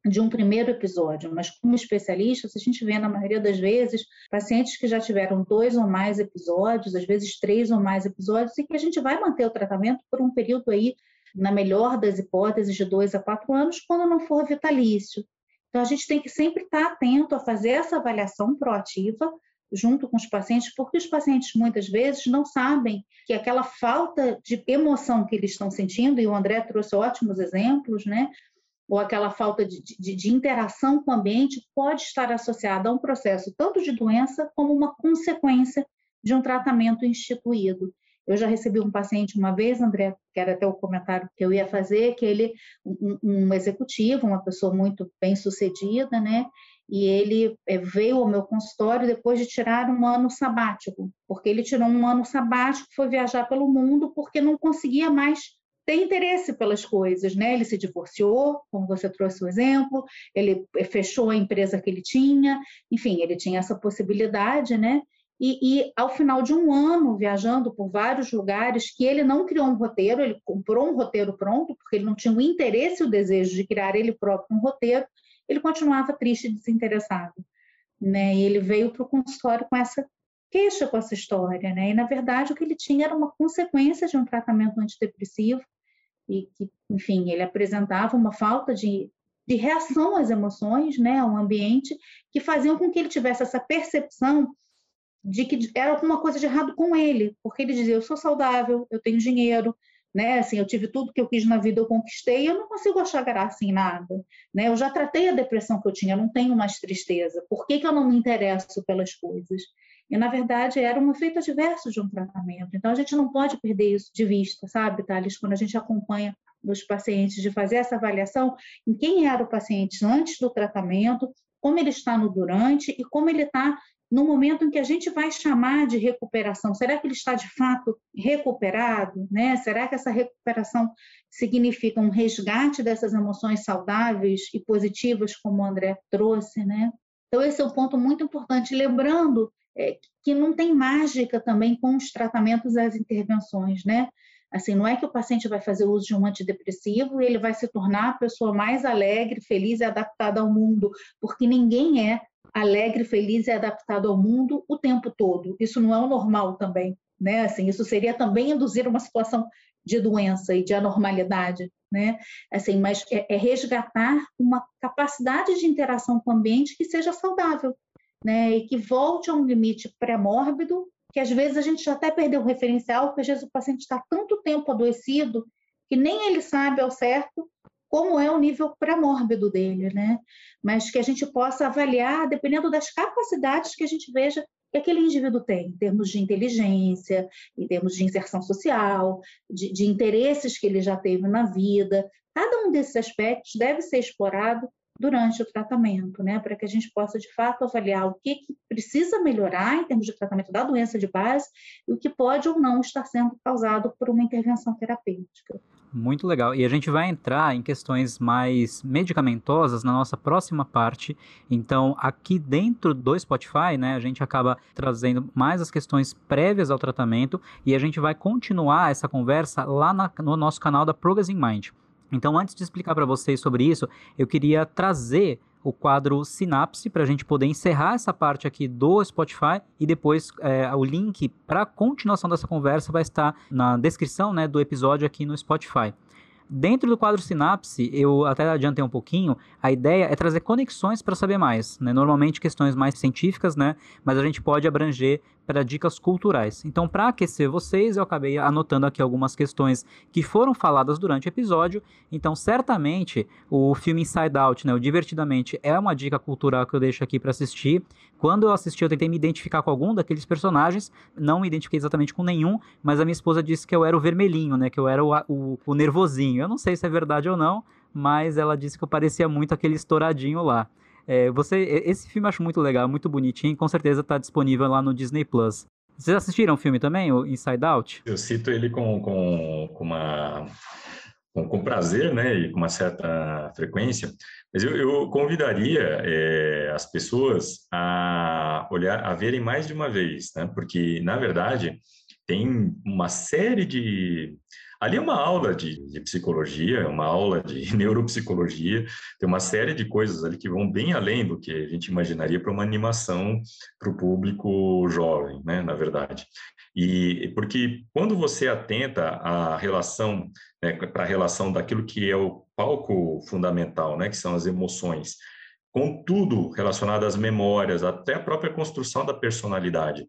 de um primeiro episódio, mas como especialistas, a gente vê na maioria das vezes pacientes que já tiveram dois ou mais episódios, às vezes três ou mais episódios, e que a gente vai manter o tratamento por um período aí, na melhor das hipóteses, de dois a quatro anos, quando não for vitalício. Então, a gente tem que sempre estar atento a fazer essa avaliação proativa junto com os pacientes, porque os pacientes muitas vezes não sabem que aquela falta de emoção que eles estão sentindo, e o André trouxe ótimos exemplos, né? Ou aquela falta de, de, de, interação com o ambiente pode estar associada a um processo tanto de doença como uma consequência de um tratamento instituído. Eu já recebi um paciente uma vez, André, que era até o comentário que eu ia fazer, que ele, um, um executivo, uma pessoa muito bem sucedida, né? E ele eh, veio ao meu consultório depois de tirar um ano sabático, porque ele tirou um ano sabático, foi viajar pelo mundo, porque não conseguia mais tem interesse pelas coisas, né? Ele se divorciou, como você trouxe o exemplo, ele fechou a empresa que ele tinha, enfim, ele tinha essa possibilidade, né? E, e, ao final de um ano viajando por vários lugares, que ele não criou um roteiro, ele comprou um roteiro pronto, porque ele não tinha o interesse e o desejo de criar ele próprio um roteiro, ele continuava triste e desinteressado. Né? E ele veio para o consultório com essa queixa com essa história, né? E na verdade o que ele tinha era uma consequência de um tratamento antidepressivo e que, enfim, ele apresentava uma falta de, de reação às emoções, né, ao ambiente, que faziam com que ele tivesse essa percepção de que era alguma coisa de errado com ele, porque ele dizia: eu sou saudável, eu tenho dinheiro, né? Assim, eu tive tudo que eu quis na vida, eu conquistei, eu não consigo achar graça em nada, né? Eu já tratei a depressão que eu tinha, eu não tenho mais tristeza. Por que, que eu não me interesso pelas coisas? E, na verdade, era um efeito adverso de um tratamento. Então, a gente não pode perder isso de vista, sabe, Thales? Quando a gente acompanha os pacientes, de fazer essa avaliação em quem era o paciente antes do tratamento, como ele está no durante e como ele está no momento em que a gente vai chamar de recuperação. Será que ele está de fato recuperado? Né? Será que essa recuperação significa um resgate dessas emoções saudáveis e positivas, como o André trouxe? Né? Então, esse é um ponto muito importante. Lembrando é, que não tem mágica também com os tratamentos e as intervenções, né? Assim, não é que o paciente vai fazer uso de um antidepressivo e ele vai se tornar a pessoa mais alegre, feliz e adaptada ao mundo, porque ninguém é alegre, feliz e adaptado ao mundo o tempo todo. Isso não é o normal também, né? Assim, isso seria também induzir uma situação de doença e de anormalidade, né? Assim, mas é, é resgatar uma capacidade de interação com o ambiente que seja saudável, né? E que volte a um limite pré-mórbido, que às vezes a gente já até perdeu o referencial, porque às vezes o paciente está tanto tempo adoecido que nem ele sabe ao certo como é o nível pré-mórbido dele, né? Mas que a gente possa avaliar dependendo das capacidades que a gente veja que aquele indivíduo tem, em termos de inteligência, em termos de inserção social, de, de interesses que ele já teve na vida. Cada um desses aspectos deve ser explorado durante o tratamento, né, para que a gente possa de fato avaliar o que, que, precisa melhorar em termos de tratamento da doença de base e o que pode ou não estar sendo causado por uma intervenção terapêutica. Muito legal. E a gente vai entrar em questões mais medicamentosas na nossa próxima parte. Então, aqui dentro do Spotify, né, a gente acaba trazendo mais as questões prévias ao tratamento e a gente vai continuar essa conversa lá na, no nosso canal da Progressing Mind. Então, antes de explicar para vocês sobre isso, eu queria trazer o quadro Sinapse para a gente poder encerrar essa parte aqui do Spotify e depois é, o link para a continuação dessa conversa vai estar na descrição né, do episódio aqui no Spotify. Dentro do quadro Sinapse, eu até adiantei um pouquinho, a ideia é trazer conexões para saber mais, né? Normalmente questões mais científicas, né? Mas a gente pode abranger para dicas culturais. Então, para aquecer vocês, eu acabei anotando aqui algumas questões que foram faladas durante o episódio. Então, certamente, o filme Inside Out, né, o Divertidamente, é uma dica cultural que eu deixo aqui para assistir. Quando eu assisti, eu tentei me identificar com algum daqueles personagens, não me identifiquei exatamente com nenhum, mas a minha esposa disse que eu era o vermelhinho, né, que eu era o, o, o nervosinho. Eu não sei se é verdade ou não, mas ela disse que eu parecia muito aquele estouradinho lá. É, você, esse filme eu acho muito legal, muito bonitinho, com certeza está disponível lá no Disney Plus. Vocês assistiram o filme também, o Inside Out? Eu cito ele com, com, com uma com, com, prazer, né, e com uma certa frequência, mas eu, eu convidaria é, as pessoas a olhar, a verem mais de uma vez, né, porque na verdade tem uma série de Ali é uma aula de, de psicologia, é uma aula de neuropsicologia, tem uma série de coisas ali que vão bem além do que a gente imaginaria para uma animação para o público jovem, né, na verdade. E porque quando você atenta à relação, né, para a relação daquilo que é o palco fundamental, né, que são as emoções, com tudo relacionado às memórias, até a própria construção da personalidade.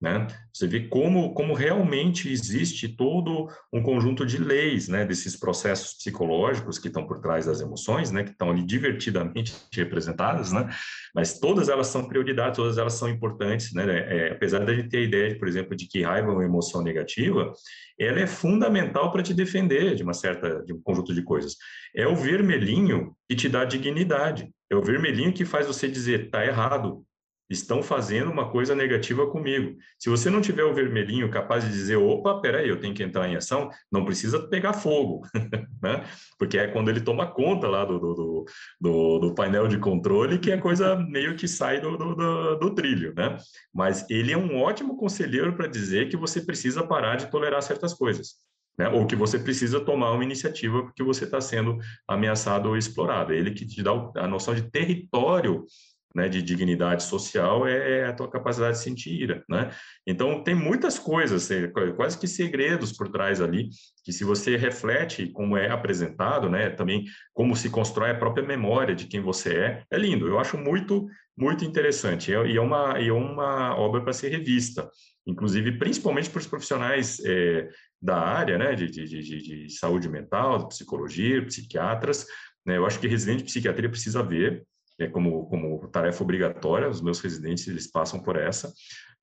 Né? Você vê como, como realmente existe todo um conjunto de leis né, desses processos psicológicos que estão por trás das emoções, né, que estão ali divertidamente representadas, né? mas todas elas são prioridades, todas elas são importantes. Né? É, apesar da gente ter a ideia, por exemplo, de que raiva é uma emoção negativa, ela é fundamental para te defender de uma certa de um conjunto de coisas. É o vermelhinho que te dá dignidade. É o vermelhinho que faz você dizer, está errado, estão fazendo uma coisa negativa comigo. Se você não tiver o vermelhinho capaz de dizer, opa, peraí, eu tenho que entrar em ação, não precisa pegar fogo, né? Porque é quando ele toma conta lá do, do, do, do painel de controle que a coisa meio que sai do, do, do trilho, né? Mas ele é um ótimo conselheiro para dizer que você precisa parar de tolerar certas coisas. Né? ou que você precisa tomar uma iniciativa porque você está sendo ameaçado ou explorado. É ele que te dá a noção de território né, de dignidade social é, é a tua capacidade de sentir ira, né? Então tem muitas coisas, é, quase que segredos por trás ali, que se você reflete como é apresentado, né, também como se constrói a própria memória de quem você é, é lindo. Eu acho muito muito interessante e é uma e é uma obra para ser revista, inclusive principalmente para os profissionais é, da área, né, de, de, de, de saúde mental, psicologia, psiquiatras. Né, eu acho que residente de psiquiatria precisa ver é como, como tarefa obrigatória, os meus residentes eles passam por essa,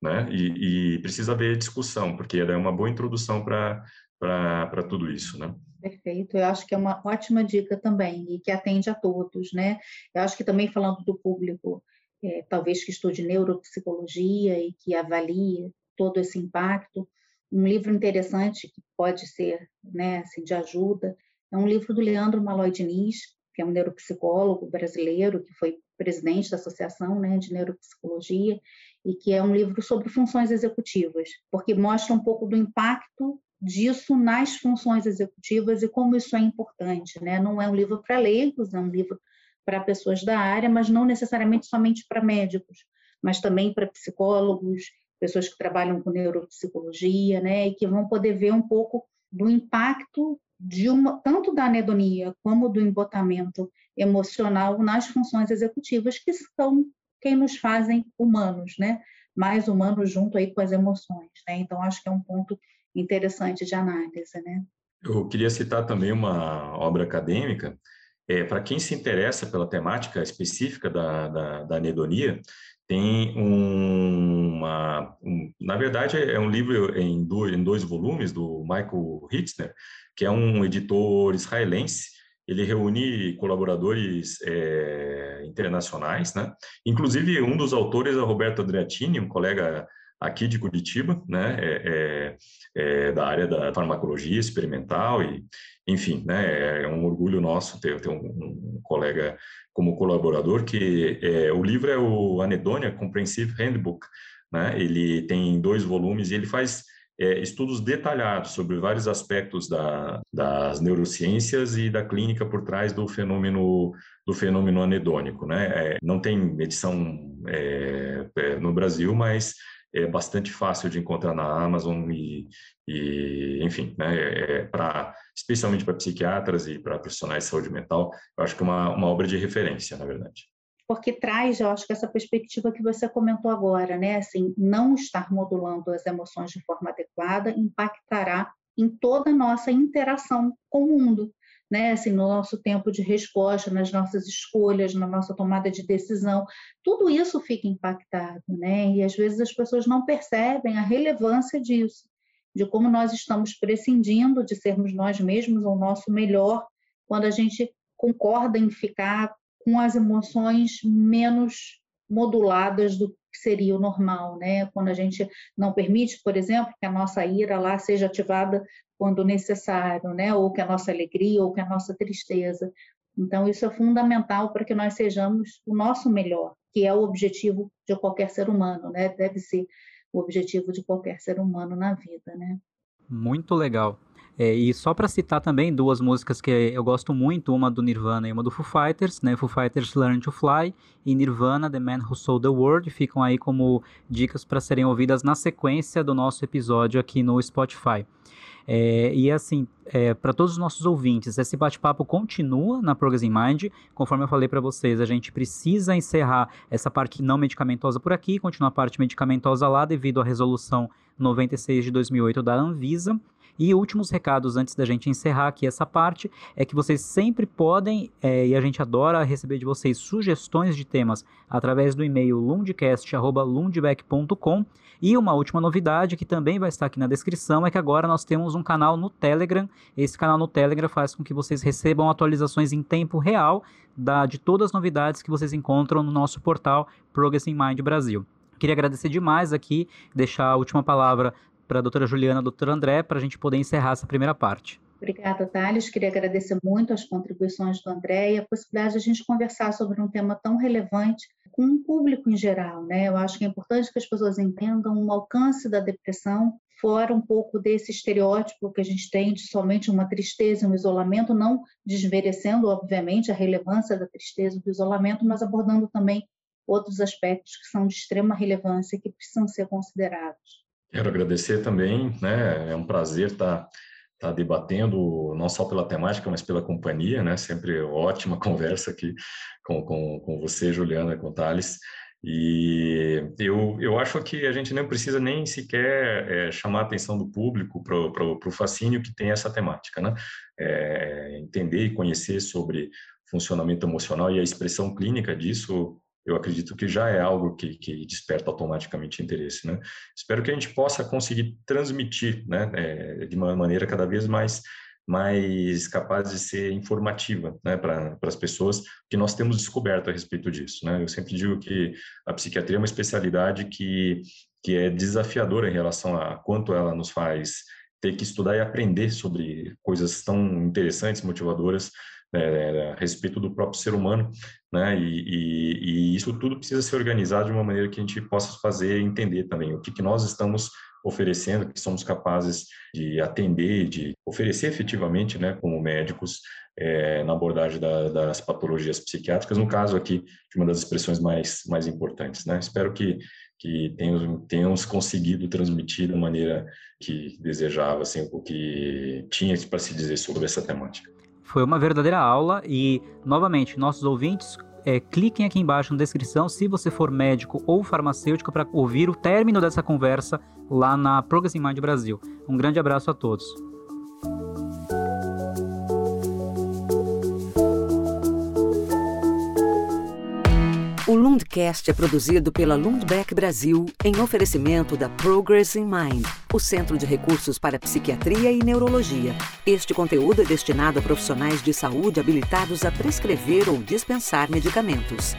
né? E, e precisa haver discussão, porque ela é uma boa introdução para tudo isso, né? Perfeito, eu acho que é uma ótima dica também e que atende a todos, né? Eu acho que também falando do público, é, talvez que estude neuropsicologia e que avalie todo esse impacto, um livro interessante que pode ser, né, assim, de ajuda, é um livro do Leandro Malói Diniz, que é um neuropsicólogo brasileiro, que foi presidente da Associação né, de Neuropsicologia, e que é um livro sobre funções executivas, porque mostra um pouco do impacto disso nas funções executivas e como isso é importante, né? Não é um livro para leigos, é um livro para pessoas da área, mas não necessariamente somente para médicos, mas também para psicólogos, pessoas que trabalham com neuropsicologia, né? E que vão poder ver um pouco do impacto de uma, tanto da anedonia como do embotamento emocional nas funções executivas, que são quem nos fazem humanos, né? Mais humanos junto aí com as emoções, né? Então, acho que é um ponto interessante de análise, né? Eu queria citar também uma obra acadêmica, é, para quem se interessa pela temática específica da, da, da anedonia, tem um, uma, um, na verdade é um livro em dois, em dois volumes do Michael Hitzner, que é um editor israelense. Ele reúne colaboradores é, internacionais, né? Inclusive um dos autores é Roberto Andreattini, um colega aqui de Curitiba, né, é, é, é, da área da farmacologia experimental e, enfim, né, é um orgulho nosso ter, ter um, um colega como colaborador que é, o livro é o Anedonia Comprehensive Handbook, né, ele tem dois volumes e ele faz é, estudos detalhados sobre vários aspectos da, das neurociências e da clínica por trás do fenômeno do fenômeno anedônico, né? É, não tem medição é, é no Brasil, mas é bastante fácil de encontrar na Amazon e, e enfim, né, é, é para especialmente para psiquiatras e para profissionais de saúde mental, eu acho que é uma, uma obra de referência, na verdade. Porque traz, eu acho que essa perspectiva que você comentou agora, né, assim, não estar modulando as emoções de forma adequada impactará em toda a nossa interação com o mundo né, assim, no nosso tempo de resposta, nas nossas escolhas, na nossa tomada de decisão, tudo isso fica impactado, né? E às vezes as pessoas não percebem a relevância disso, de como nós estamos prescindindo de sermos nós mesmos o nosso melhor quando a gente concorda em ficar com as emoções menos moduladas do que seria o normal, né? Quando a gente não permite, por exemplo, que a nossa ira lá seja ativada quando necessário, né? Ou que a nossa alegria ou que a nossa tristeza. Então isso é fundamental para que nós sejamos o nosso melhor, que é o objetivo de qualquer ser humano, né? Deve ser o objetivo de qualquer ser humano na vida, né? Muito legal. É, e só para citar também duas músicas que eu gosto muito, uma do Nirvana e uma do Foo Fighters, né? Foo Fighters Learn to Fly e Nirvana The Man Who Sold the World, ficam aí como dicas para serem ouvidas na sequência do nosso episódio aqui no Spotify. É, e assim, é, para todos os nossos ouvintes, esse bate-papo continua na Progress in Mind. Conforme eu falei para vocês, a gente precisa encerrar essa parte não medicamentosa por aqui, continuar a parte medicamentosa lá devido à resolução 96 de 2008 da Anvisa. E últimos recados antes da gente encerrar aqui essa parte é que vocês sempre podem, é, e a gente adora receber de vocês sugestões de temas através do e-mail lundcast.lundbeck.com. E uma última novidade que também vai estar aqui na descrição é que agora nós temos um canal no Telegram. Esse canal no Telegram faz com que vocês recebam atualizações em tempo real da, de todas as novidades que vocês encontram no nosso portal Progress in Mind Brasil. Queria agradecer demais aqui, deixar a última palavra para a doutora Juliana e doutor André, para a gente poder encerrar essa primeira parte. Obrigada, Thales. Queria agradecer muito as contribuições do André e a possibilidade de a gente conversar sobre um tema tão relevante com o público em geral. Né? Eu acho que é importante que as pessoas entendam o alcance da depressão, fora um pouco desse estereótipo que a gente tem de somente uma tristeza, um isolamento, não desmerecendo, obviamente, a relevância da tristeza, do isolamento, mas abordando também outros aspectos que são de extrema relevância e que precisam ser considerados. Quero agradecer também, né? É um prazer estar, estar debatendo, não só pela temática, mas pela companhia, né? Sempre ótima conversa aqui com, com, com você, Juliana, com Thales. E eu, eu acho que a gente não precisa nem sequer é, chamar a atenção do público para o fascínio que tem essa temática, né? É, entender e conhecer sobre funcionamento emocional e a expressão clínica disso eu acredito que já é algo que, que desperta automaticamente interesse, né? Espero que a gente possa conseguir transmitir, né, é, de uma maneira cada vez mais mais capaz de ser informativa né, para as pessoas, que nós temos descoberto a respeito disso. Né? Eu sempre digo que a psiquiatria é uma especialidade que, que é desafiadora em relação a quanto ela nos faz ter que estudar e aprender sobre coisas tão interessantes, motivadoras, é, a respeito do próprio ser humano, né? E, e, e, isso tudo precisa ser organizado de uma maneira que a gente possa fazer entender também o que, que nós estamos oferecendo, que somos capazes de atender, de oferecer efetivamente, né, como médicos, é, na abordagem da, das patologias psiquiátricas, no caso aqui de uma das expressões mais, mais importantes. Né? Espero que, que tenhamos, tenhamos conseguido transmitir da maneira que desejava, assim, o que tinha para se dizer sobre essa temática. Foi uma verdadeira aula e, novamente, nossos ouvintes, é, cliquem aqui embaixo na descrição se você for médico ou farmacêutico para ouvir o término dessa conversa lá na Progressing Mind Brasil. Um grande abraço a todos. O Lundcast é produzido pela Lundbeck Brasil em oferecimento da Progress in Mind, o Centro de Recursos para Psiquiatria e Neurologia. Este conteúdo é destinado a profissionais de saúde habilitados a prescrever ou dispensar medicamentos.